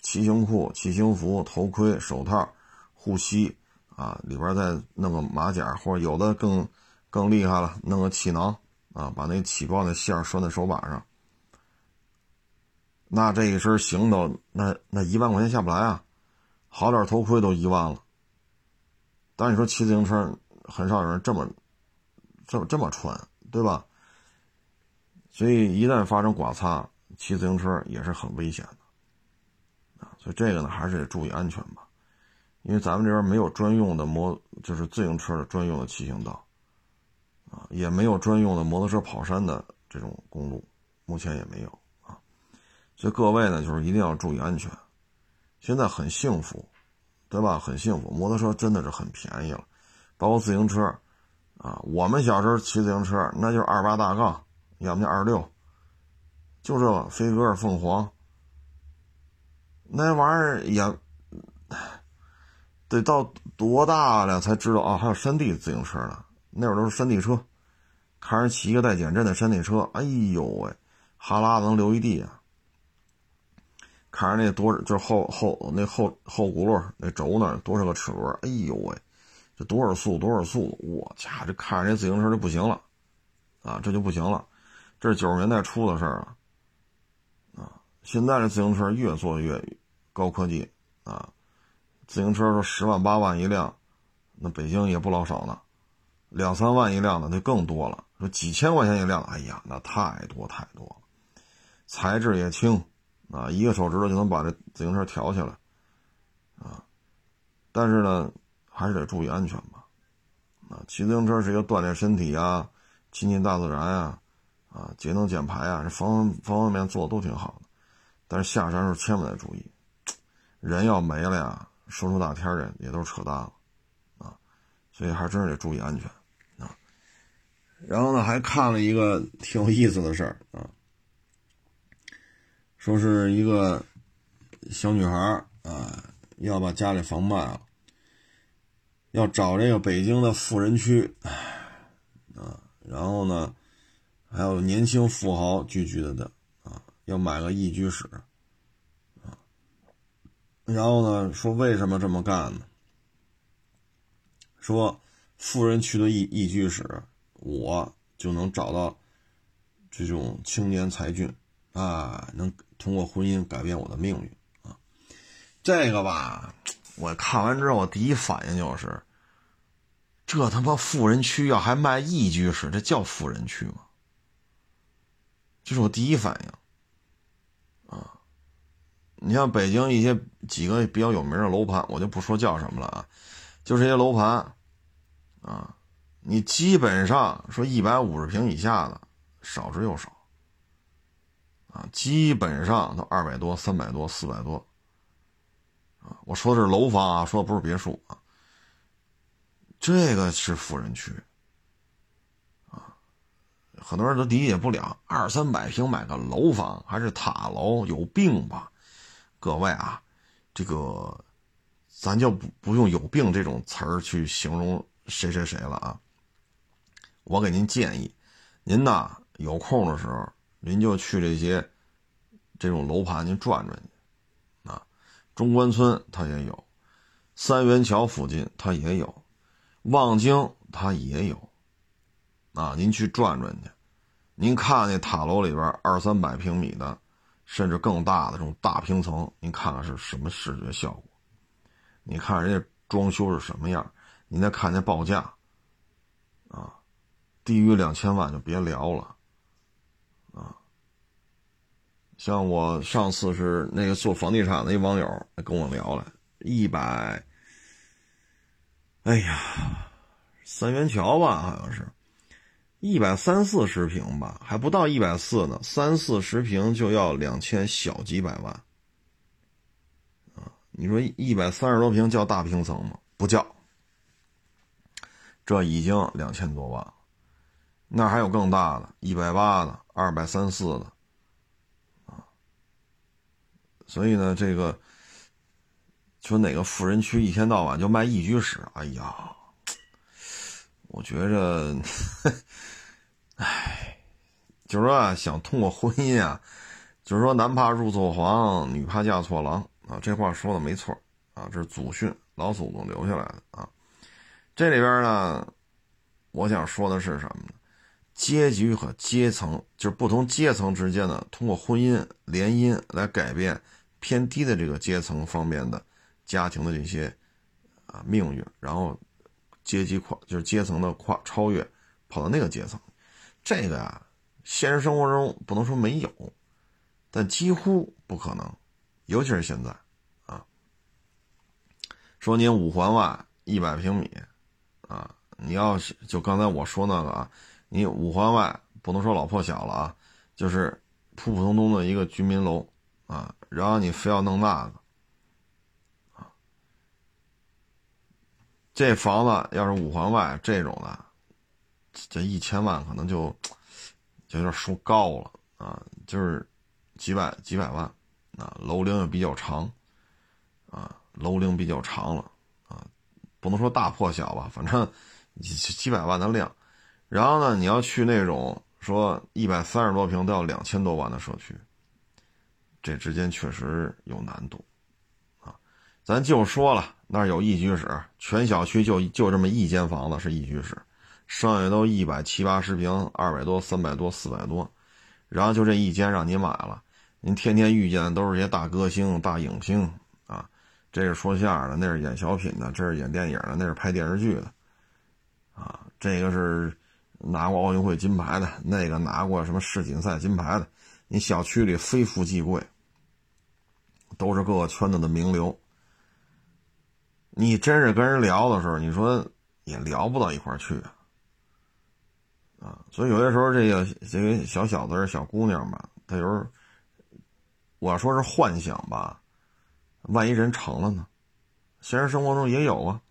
骑行裤、骑行服、头盔、手套、护膝啊，里边再弄个马甲，或者有的更更厉害了，弄个气囊啊，把那起爆的线拴在手把上。那这一身行头，那那一万块钱下不来啊！好点头盔都一万了。但你说骑自行车，很少有人这么，这么这么穿，对吧？所以一旦发生剐擦，骑自行车也是很危险的，啊，所以这个呢还是得注意安全吧，因为咱们这边没有专用的摩，就是自行车的专用的骑行道，啊，也没有专用的摩托车跑山的这种公路，目前也没有，所以各位呢就是一定要注意安全，现在很幸福。对吧？很幸福，摩托车真的是很便宜了，包括自行车，啊，我们小时候骑自行车，那就是二八大杠，要么就二六，就这飞鸽、凤凰，那玩意儿也得到多大了才知道啊？还有山地自行车呢，那会儿都是山地车，看人骑一个带减震的山地车，哎呦喂，哈喇子能流一地啊！看着那多就是后后那后后轱辘那轴那多少个齿轮？哎呦喂，这多少速多少速？我家这看着这自行车就不行了，啊，这就不行了。这是九十年代初的事儿了，啊，现在这自行车越做越高科技啊，自行车说十万八万一辆，那北京也不老少呢，两三万一辆的那更多了。说几千块钱一辆，哎呀，那太多太多了，材质也轻。啊，一个手指头就能把这自行车挑起来，啊，但是呢，还是得注意安全吧。啊，骑自行车是一个锻炼身体啊，亲近大自然啊，啊，节能减排啊，这方方方面面做的都挺好的。但是下山时候千万得注意，人要没了呀，说出大天儿也都是扯淡了，啊，所以还真是得注意安全啊。然后呢，还看了一个挺有意思的事儿啊。说是一个小女孩啊，要把家里房卖了，要找这个北京的富人区，啊，然后呢，还有年轻富豪聚居的的啊，要买个一居室，啊，然后呢，说为什么这么干呢？说富人区的一一居室，我就能找到这种青年才俊啊，能。通过婚姻改变我的命运啊，这个吧，我看完之后，我第一反应就是，这他妈富人区要还卖一居室，这叫富人区吗？这是我第一反应啊。你像北京一些几个比较有名的楼盘，我就不说叫什么了啊，就这些楼盘啊，你基本上说一百五十平以下的少之又少。啊，基本上都二百多、三百多、四百多，啊，我说的是楼房啊，说的不是别墅啊。这个是富人区，啊，很多人都理解不了，二三百平买个楼房还是塔楼，有病吧？各位啊，这个咱就不不用“有病”这种词儿去形容谁谁谁了啊。我给您建议，您呐有空的时候。您就去这些这种楼盘，您转转去啊。中关村它也有，三元桥附近它也有，望京它也有啊。您去转转去，您看那塔楼里边二三百平米的，甚至更大的这种大平层，您看看是什么视觉效果？你看人家装修是什么样？您再看那报价啊，低于两千万就别聊了。像我上次是那个做房地产的一网友跟我聊了，一百，哎呀，三元桥吧，好像是一百三四十平吧，还不到一百四呢，三四十平就要两千小几百万，啊，你说一百三十多平叫大平层吗？不叫，这已经两千多万了，那还有更大的，一百八的，二百三四的，所以呢，这个说哪个富人区一天到晚就卖一居室，哎呀。我觉着，唉，就是说想通过婚姻啊，就是说男怕入错行，女怕嫁错郎啊，这话说的没错啊，这是祖训，老祖宗留下来的啊。这里边呢，我想说的是什么呢？阶级和阶层，就是不同阶层之间呢，通过婚姻联姻来改变偏低的这个阶层方面的家庭的这些啊命运，然后。阶级跨就是阶层的跨超越，跑到那个阶层，这个呀，现实生活中不能说没有，但几乎不可能，尤其是现在，啊，说您五环外一百平米，啊，你要是就刚才我说那个啊，你五环外不能说老破小了啊，就是普普通通的一个居民楼啊，然后你非要弄那个。啊这房子要是五环外这种的，这一千万可能就就有点说高了啊，就是几百几百万啊，楼龄也比较长啊，楼龄比较长了啊，不能说大破小吧，反正几几百万的量。然后呢，你要去那种说一百三十多平都要两千多万的社区，这之间确实有难度啊。咱就说了。那儿有一居室，全小区就就这么一间房子是一居室，剩下都一百七八十平，二百多、三百多、四百多，然后就这一间让您买了，您天天遇见的都是些大歌星、大影星啊，这是说相声的，那是演小品的，这是演电影的，那是拍电视剧的，啊，这个是拿过奥运会金牌的，那个拿过什么世锦赛金牌的，你小区里非富即贵，都是各个圈子的名流。你真是跟人聊的时候，你说也聊不到一块儿去啊，啊，所以有些时候这个这个小小子、小姑娘吧，他有时候我说是幻想吧，万一人成了呢？现实生活中也有啊，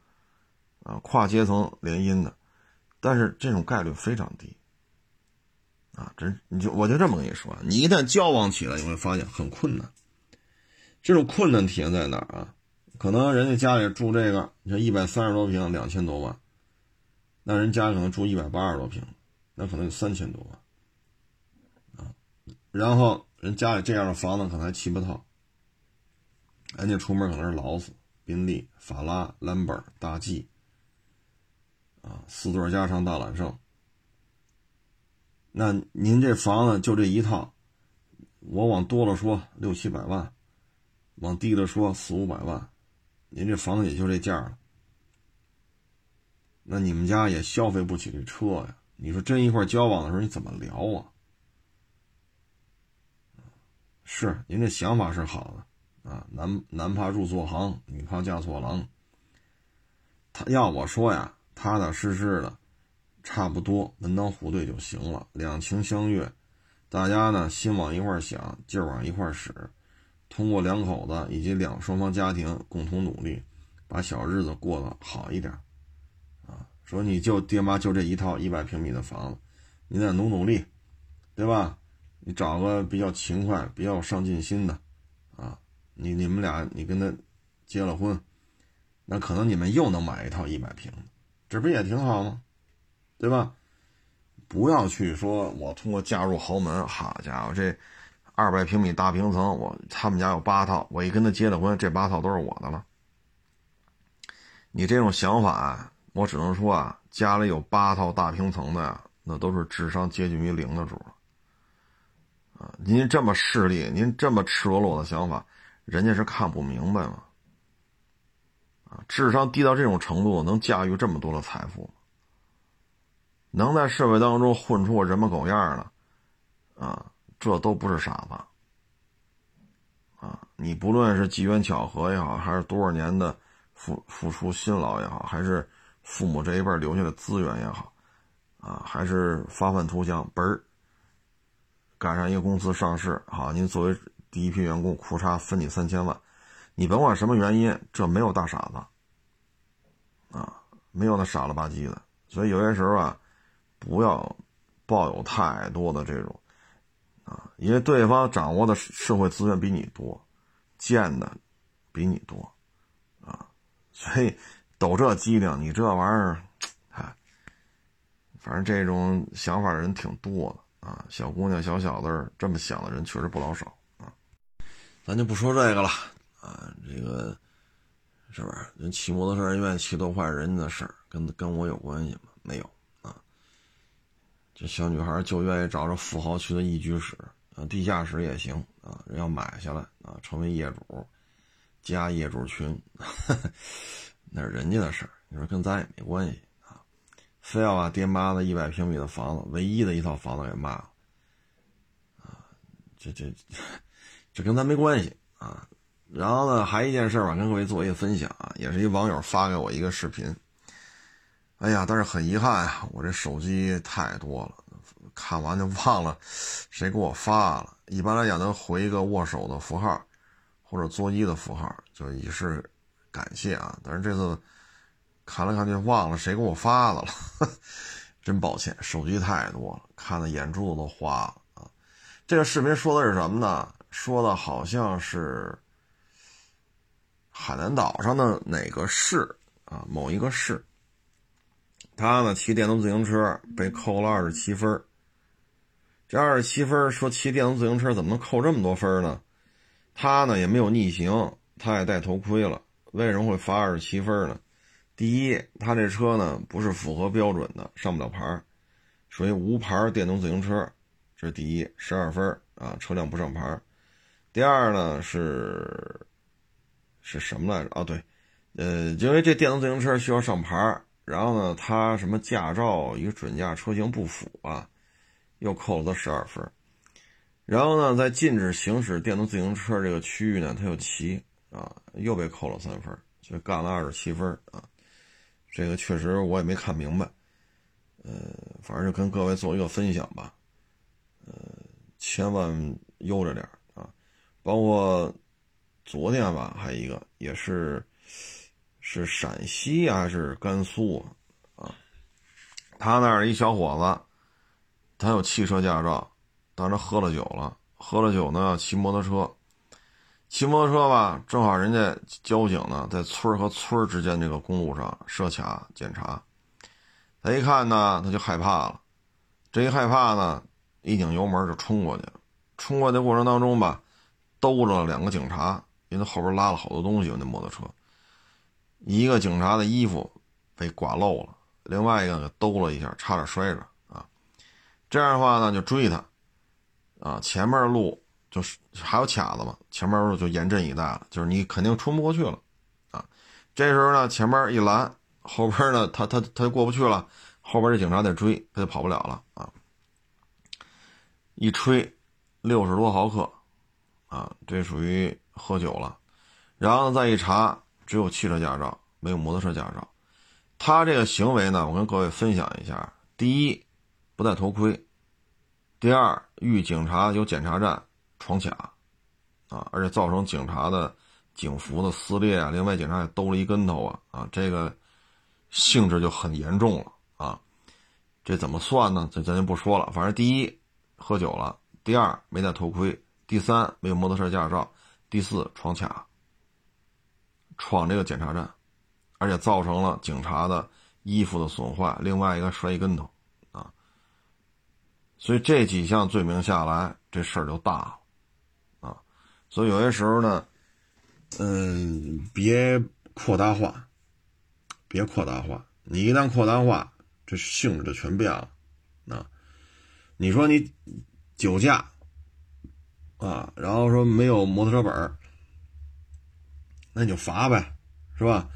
啊，跨阶层联姻的，但是这种概率非常低，啊，真你就我就这么跟你说，你一旦交往起来，你会发现很困难。这种困难体现在哪儿啊？可能人家家里住这个，你说一百三十多平，两千多万，那人家可能住一百八十多平，那可能有三千多万，啊，然后人家里这样的房子可能还七八套，人家出门可能是劳斯、宾利、法拉、兰博、大 G，啊，四座加长大揽胜，那您这房子就这一套，我往多了说六七百万，往低了说四五百万。您这房子也就这价了，那你们家也消费不起这车呀？你说真一块交往的时候，你怎么聊啊？是您这想法是好的啊，男男怕入错行，女怕嫁错郎。他要我说呀，踏踏实实的，差不多门当户对就行了，两情相悦，大家呢心往一块儿想，劲儿往一块儿使。通过两口子以及两双方家庭共同努力，把小日子过得好一点，啊，说你就爹妈就这一套一百平米的房子，你得努努力，对吧？你找个比较勤快、比较有上进心的，啊，你你们俩你跟他结了婚，那可能你们又能买一套一百平，这不也挺好吗？对吧？不要去说我通过嫁入豪门，好家伙这。二百平米大平层，我他们家有八套，我一跟他结了婚，这八套都是我的了。你这种想法，我只能说啊，家里有八套大平层的呀，那都是智商接近于零的主啊！您这么势利，您这么赤裸裸的想法，人家是看不明白吗？啊，智商低到这种程度，能驾驭这么多的财富吗？能在社会当中混出个人模狗样的，啊？这都不是傻子，啊！你不论是机缘巧合也好，还是多少年的付付出辛劳也好，还是父母这一辈留下的资源也好，啊，还是发愤图强，嘣儿赶上一个公司上市，好，您作为第一批员工，库嚓分你三千万，你甭管什么原因，这没有大傻子，啊，没有那傻了吧唧的，所以有些时候啊，不要抱有太多的这种，啊，因为对方掌握的社会资源比你多，见的比你多，啊，所以抖这机灵，你这玩意儿。反正这种想法的人挺多的啊，小姑娘、小小子这么想的人确实不老少啊。咱就不说这个了啊，这个是不是？人骑摩托车人愿意骑多快，人家的事儿，跟跟我有关系吗？没有。这小女孩就愿意找着富豪区的一居室啊，地下室也行啊，人要买下来啊，成为业主，加业主群，那是人家的事儿，你说跟咱也没关系啊。非要把爹妈的一百平米的房子，唯一的一套房子给卖了，啊，这这这跟咱没关系啊。然后呢，还一件事吧，跟各位做一个分享啊，也是一网友发给我一个视频。哎呀，但是很遗憾啊，我这手机太多了，看完就忘了谁给我发了。一般来讲，能回一个握手的符号或者作揖的符号，就以示感谢啊。但是这次。看了看就忘了谁给我发的了，真抱歉，手机太多了，看的眼珠子都花了啊！这个视频说的是什么呢？说的好像是海南岛上的哪个市啊？某一个市，他呢骑电动自行车被扣了二十七分这二十七分说骑电动自行车怎么能扣这么多分呢？他呢也没有逆行，他也戴头盔了，为什么会罚二十七分呢？第一，他这车呢不是符合标准的，上不了牌属于无牌电动自行车，这是第一，十二分啊，车辆不上牌第二呢是是什么来着？啊，对，呃，因为这电动自行车需要上牌然后呢，他什么驾照与准驾车型不符啊，又扣了他十二分然后呢，在禁止行驶电动自行车这个区域呢，他又骑啊，又被扣了三分就干了二十七分啊。这个确实我也没看明白，呃，反正就跟各位做一个分享吧，呃，千万悠着点啊，包括昨天吧，还一个也是是陕西还是甘肃啊，他那儿一小伙子，他有汽车驾照，当时喝了酒了，喝了酒呢骑摩托车。骑摩托车吧，正好人家交警呢在村和村之间这个公路上设卡检查，他一看呢，他就害怕了，这一害怕呢，一拧油门就冲过去了。冲过去的过程当中吧，兜着两个警察，因为他后边拉了好多东西，那摩托车，一个警察的衣服被刮漏了，另外一个给兜了一下，差点摔着啊。这样的话呢，就追他，啊，前面路。就是还有卡子嘛，前面路就严阵以待了，就是你肯定冲不过去了，啊，这时候呢，前面一拦，后边呢，他他他就过不去了，后边这警察得追，他就跑不了了啊。一吹，六十多毫克，啊，这属于喝酒了，然后再一查，只有汽车驾照，没有摩托车驾照。他这个行为呢，我跟各位分享一下：第一，不戴头盔；第二，遇警察有检查站。闯卡，啊，而且造成警察的警服的撕裂啊，另外警察也兜了一跟头啊，啊，这个性质就很严重了啊。这怎么算呢？这咱就不说了。反正第一，喝酒了；第二，没戴头盔；第三，没有摩托车驾照；第四，闯卡，闯这个检查站，而且造成了警察的衣服的损坏，另外一个摔一跟头，啊。所以这几项罪名下来，这事儿就大了啊。所以有些时候呢，嗯，别扩大化，别扩大化。你一旦扩大化，这性质就全变了。啊，你说你酒驾啊，然后说没有摩托车本那就罚呗，是吧？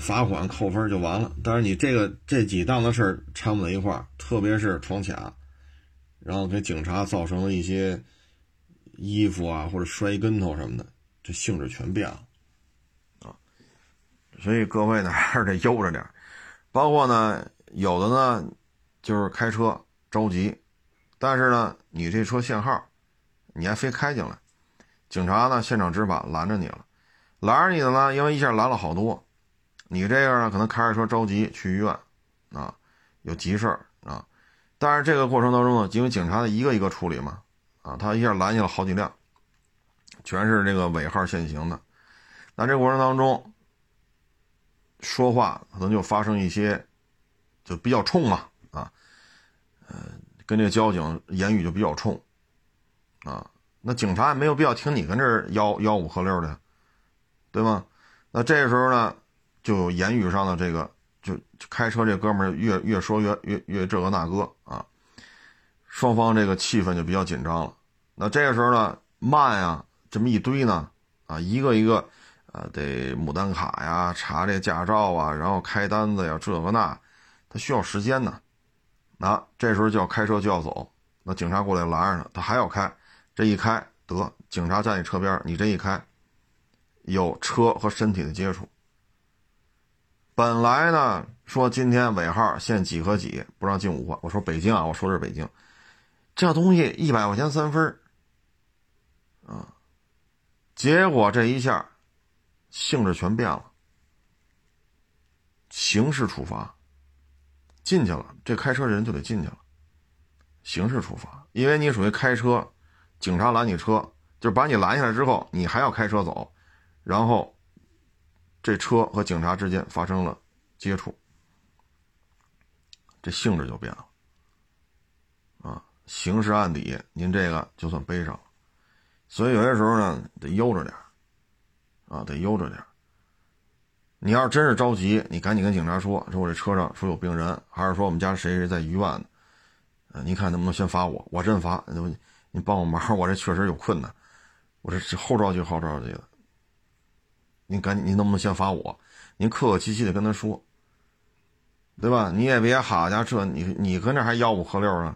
罚款扣分就完了。但是你这个这几档的事掺不在一块儿，特别是闯卡，然后给警察造成了一些。衣服啊，或者摔跟头什么的，这性质全变了，啊，所以各位呢还是得悠着点包括呢，有的呢，就是开车着急，但是呢，你这车限号，你还非开进来，警察呢现场执法拦着你了，拦着你的呢，因为一下拦了好多，你这样呢可能开着车着急去医院，啊，有急事儿啊，但是这个过程当中呢，因为警察的一个一个处理嘛，啊，他一下拦下了好几辆，全是这个尾号限行的，那这过程当中。说话可能就发生一些，就比较冲嘛，啊，呃，跟这个交警言语就比较冲，啊，那警察也没有必要听你跟这儿吆吆五喝六的，对吗？那这个时候呢，就有言语上的这个，就开车这哥们儿越越说越越越这个那个啊，双方这个气氛就比较紧张了。那这个时候呢，慢呀，这么一堆呢，啊，一个一个。啊，得牡丹卡呀，查这驾照啊，然后开单子呀，这个那，他需要时间呢。那这时候就要开车就要走，那警察过来拦着他，他还要开，这一开得警察站你车边，你这一开，有车和身体的接触。本来呢说今天尾号限几和几，不让进五环。我说北京啊，我说的是北京，这东西一百块钱三分啊，结果这一下。性质全变了，刑事处罚，进去了，这开车人就得进去了，刑事处罚，因为你属于开车，警察拦你车，就是把你拦下来之后，你还要开车走，然后这车和警察之间发生了接触，这性质就变了，啊，刑事案底，您这个就算背上了，所以有些时候呢，得悠着点啊，得悠着点你要是真是着急，你赶紧跟警察说，说我这车上说有病人，还是说我们家谁谁在医院呢？呃，您看能不能先罚我？我真罚，你帮我忙，我这确实有困难，我这后着急后着急的。您赶紧，您能不能先罚我？您客客气气的跟他说，对吧？你也别好家伙，这你你跟这还吆五喝六呢？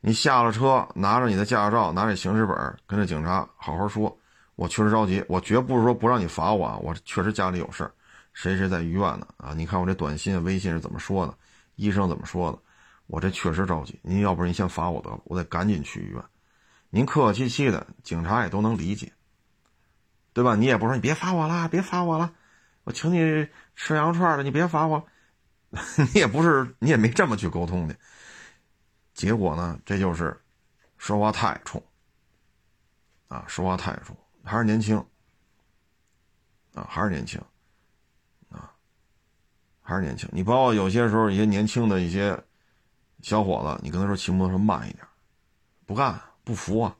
你下了车，拿着你的驾照，拿着行驶本，跟这警察好好说。我确实着急，我绝不是说不让你罚我啊，我确实家里有事儿，谁谁在医院呢？啊，你看我这短信、微信是怎么说的？医生怎么说的？我这确实着急，您要不然您先罚我得了，我得赶紧去医院。您客客气气的，警察也都能理解，对吧？你也不说你别罚我了，别罚我了，我请你吃羊串了，你别罚我。你也不是，你也没这么去沟通的。结果呢，这就是说话太冲啊，说话太冲。还是年轻，啊，还是年轻，啊，还是年轻。你包括有些时候，一些年轻的一些小伙子，你跟他说骑摩托车慢一点，不干，不服啊。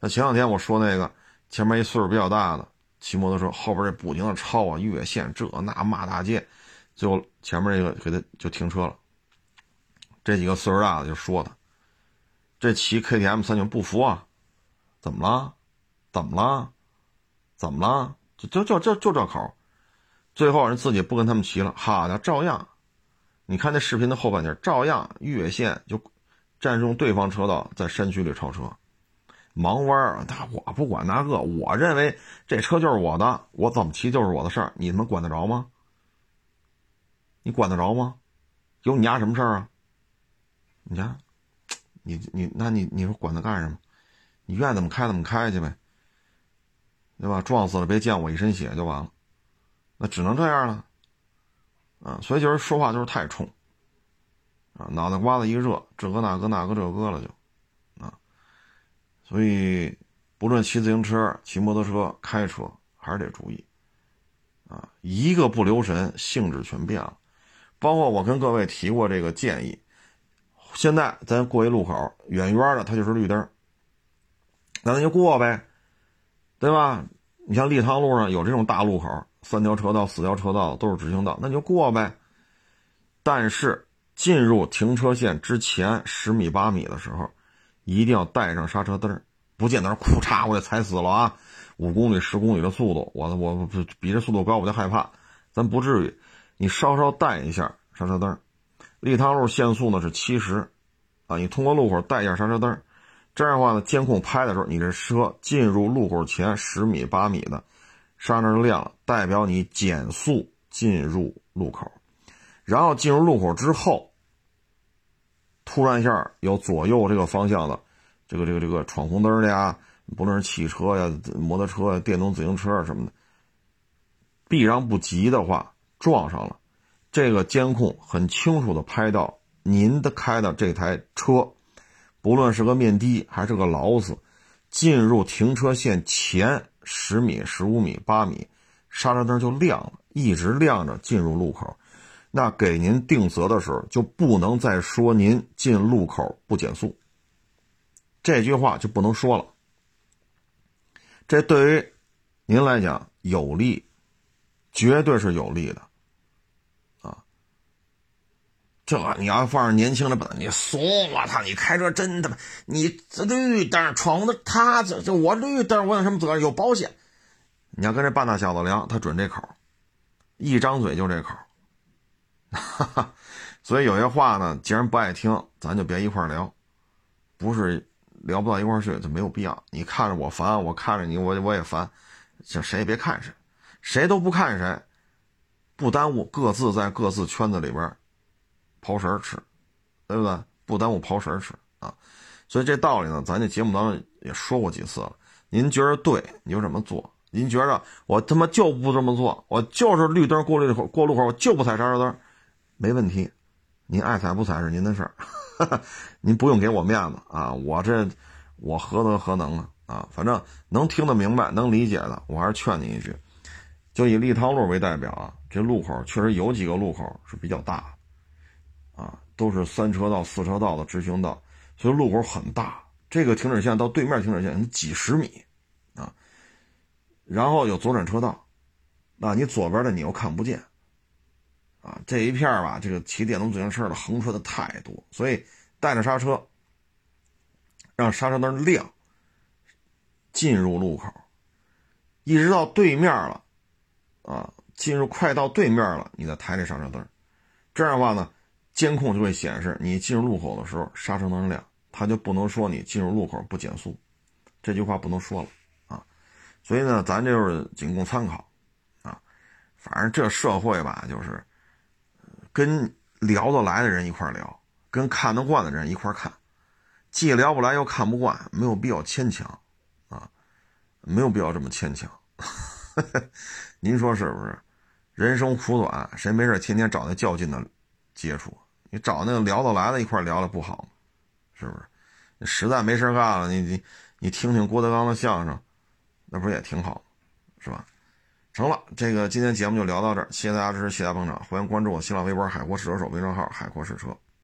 那前两天我说那个前面一岁数比较大的骑摩托车，后边这不停的超啊，越线这那骂大街，最后前面这个给他就停车了。这几个岁数大的就说他，这骑 KTM 三九不服啊，怎么了？怎么了？怎么了？就就就就就这口，最后人自己不跟他们骑了，好的，照样。你看那视频的后半截，照样越线就占用对方车道，在山区里超车，盲弯儿。那我不管那个，我认为这车就是我的，我怎么骑就是我的事儿，你他妈管得着吗？你管得着吗？有你家什么事儿啊？你家，你你那你你说管他干什么？你愿意怎么开怎么开去呗。对吧？撞死了别溅我一身血就完了，那只能这样了，啊，所以就是说话就是太冲，啊，脑袋瓜子一热，这个那个那个这个了就，所以不论骑自行车、骑摩托车、开车，还是得注意，啊，一个不留神，性质全变了。包括我跟各位提过这个建议，现在咱过一路口，远远的它就是绿灯，那咱就过呗。对吧？你像立汤路上有这种大路口，三条车道、四条车道都是直行道，那就过呗。但是进入停车线之前十米八米的时候，一定要带上刹车灯不见得库嚓我就踩死了啊！五公里、十公里的速度，我我比这速度高我就害怕，咱不至于。你稍稍带一下刹车灯立汤路限速呢是七十，啊，你通过路口带一下刹车灯这样的话呢，监控拍的时候，你这车进入路口前十米、八米的刹车亮了，代表你减速进入路口。然后进入路口之后，突然一下有左右这个方向的，这个这个这个闯红灯的呀，不论是汽车呀、摩托车呀、电动自行车什么的，避让不及的话撞上了，这个监控很清楚的拍到您的开的这台车，不论是个面的还是个劳斯，进入停车线前十米、十五米、八米，刹车灯就亮了，一直亮着进入路口。那给您定责的时候，就不能再说您进路口不减速，这句话就不能说了。这对于您来讲有利，绝对是有利的，啊！这你要放上年轻的本，你怂！我操，你开车真他妈，你这绿灯闯红灯，他这这我绿灯，我有什么责任？有保险。你要跟这半大小子聊，他准这口，一张嘴就这口。哈哈，所以有些话呢，既然不爱听，咱就别一块聊，不是聊不到一块去，就没有必要。你看着我烦，我看着你，我我也烦，就谁也别看谁，谁都不看谁，不耽误各自在各自圈子里边刨食吃，对不对？不耽误刨食吃啊。所以这道理呢，咱这节目当中也说过几次了。您觉得对，你就这么做；您觉得我他妈就不这么做，我就是绿灯过绿过路口，我就不踩刹车灯。没问题，您爱踩不踩是您的事儿，您不用给我面子啊！我这我何德何能啊？啊，反正能听得明白、能理解的，我还是劝您一句，就以立汤路为代表啊，这路口确实有几个路口是比较大，啊，都是三车道、四车道的直行道，所以路口很大。这个停止线到对面停止线几十米啊，然后有左转车道，那你左边的你又看不见。啊，这一片吧，这个骑电动自行车的横穿的太多，所以带着刹车，让刹车灯亮，进入路口，一直到对面了，啊，进入快到对面了，你再抬这刹车灯，这样的话呢，监控就会显示你进入路口的时候刹车灯亮，他就不能说你进入路口不减速，这句话不能说了啊，所以呢，咱就是仅供参考，啊，反正这社会吧，就是。跟聊得来的人一块聊，跟看得惯的人一块看，既聊不来又看不惯，没有必要牵强，啊，没有必要这么牵强。您说是不是？人生苦短，谁没事天天找那较劲的接触？你找那个聊得来的一块聊聊不好吗？是不是？你实在没事干了，你你你听听郭德纲的相声，那不是也挺好，是吧？成了，这个今天节目就聊到这儿，谢谢大家支持，谢谢大家捧场，欢迎关注我新浪微博“海阔试车手”微信号“海阔试车”。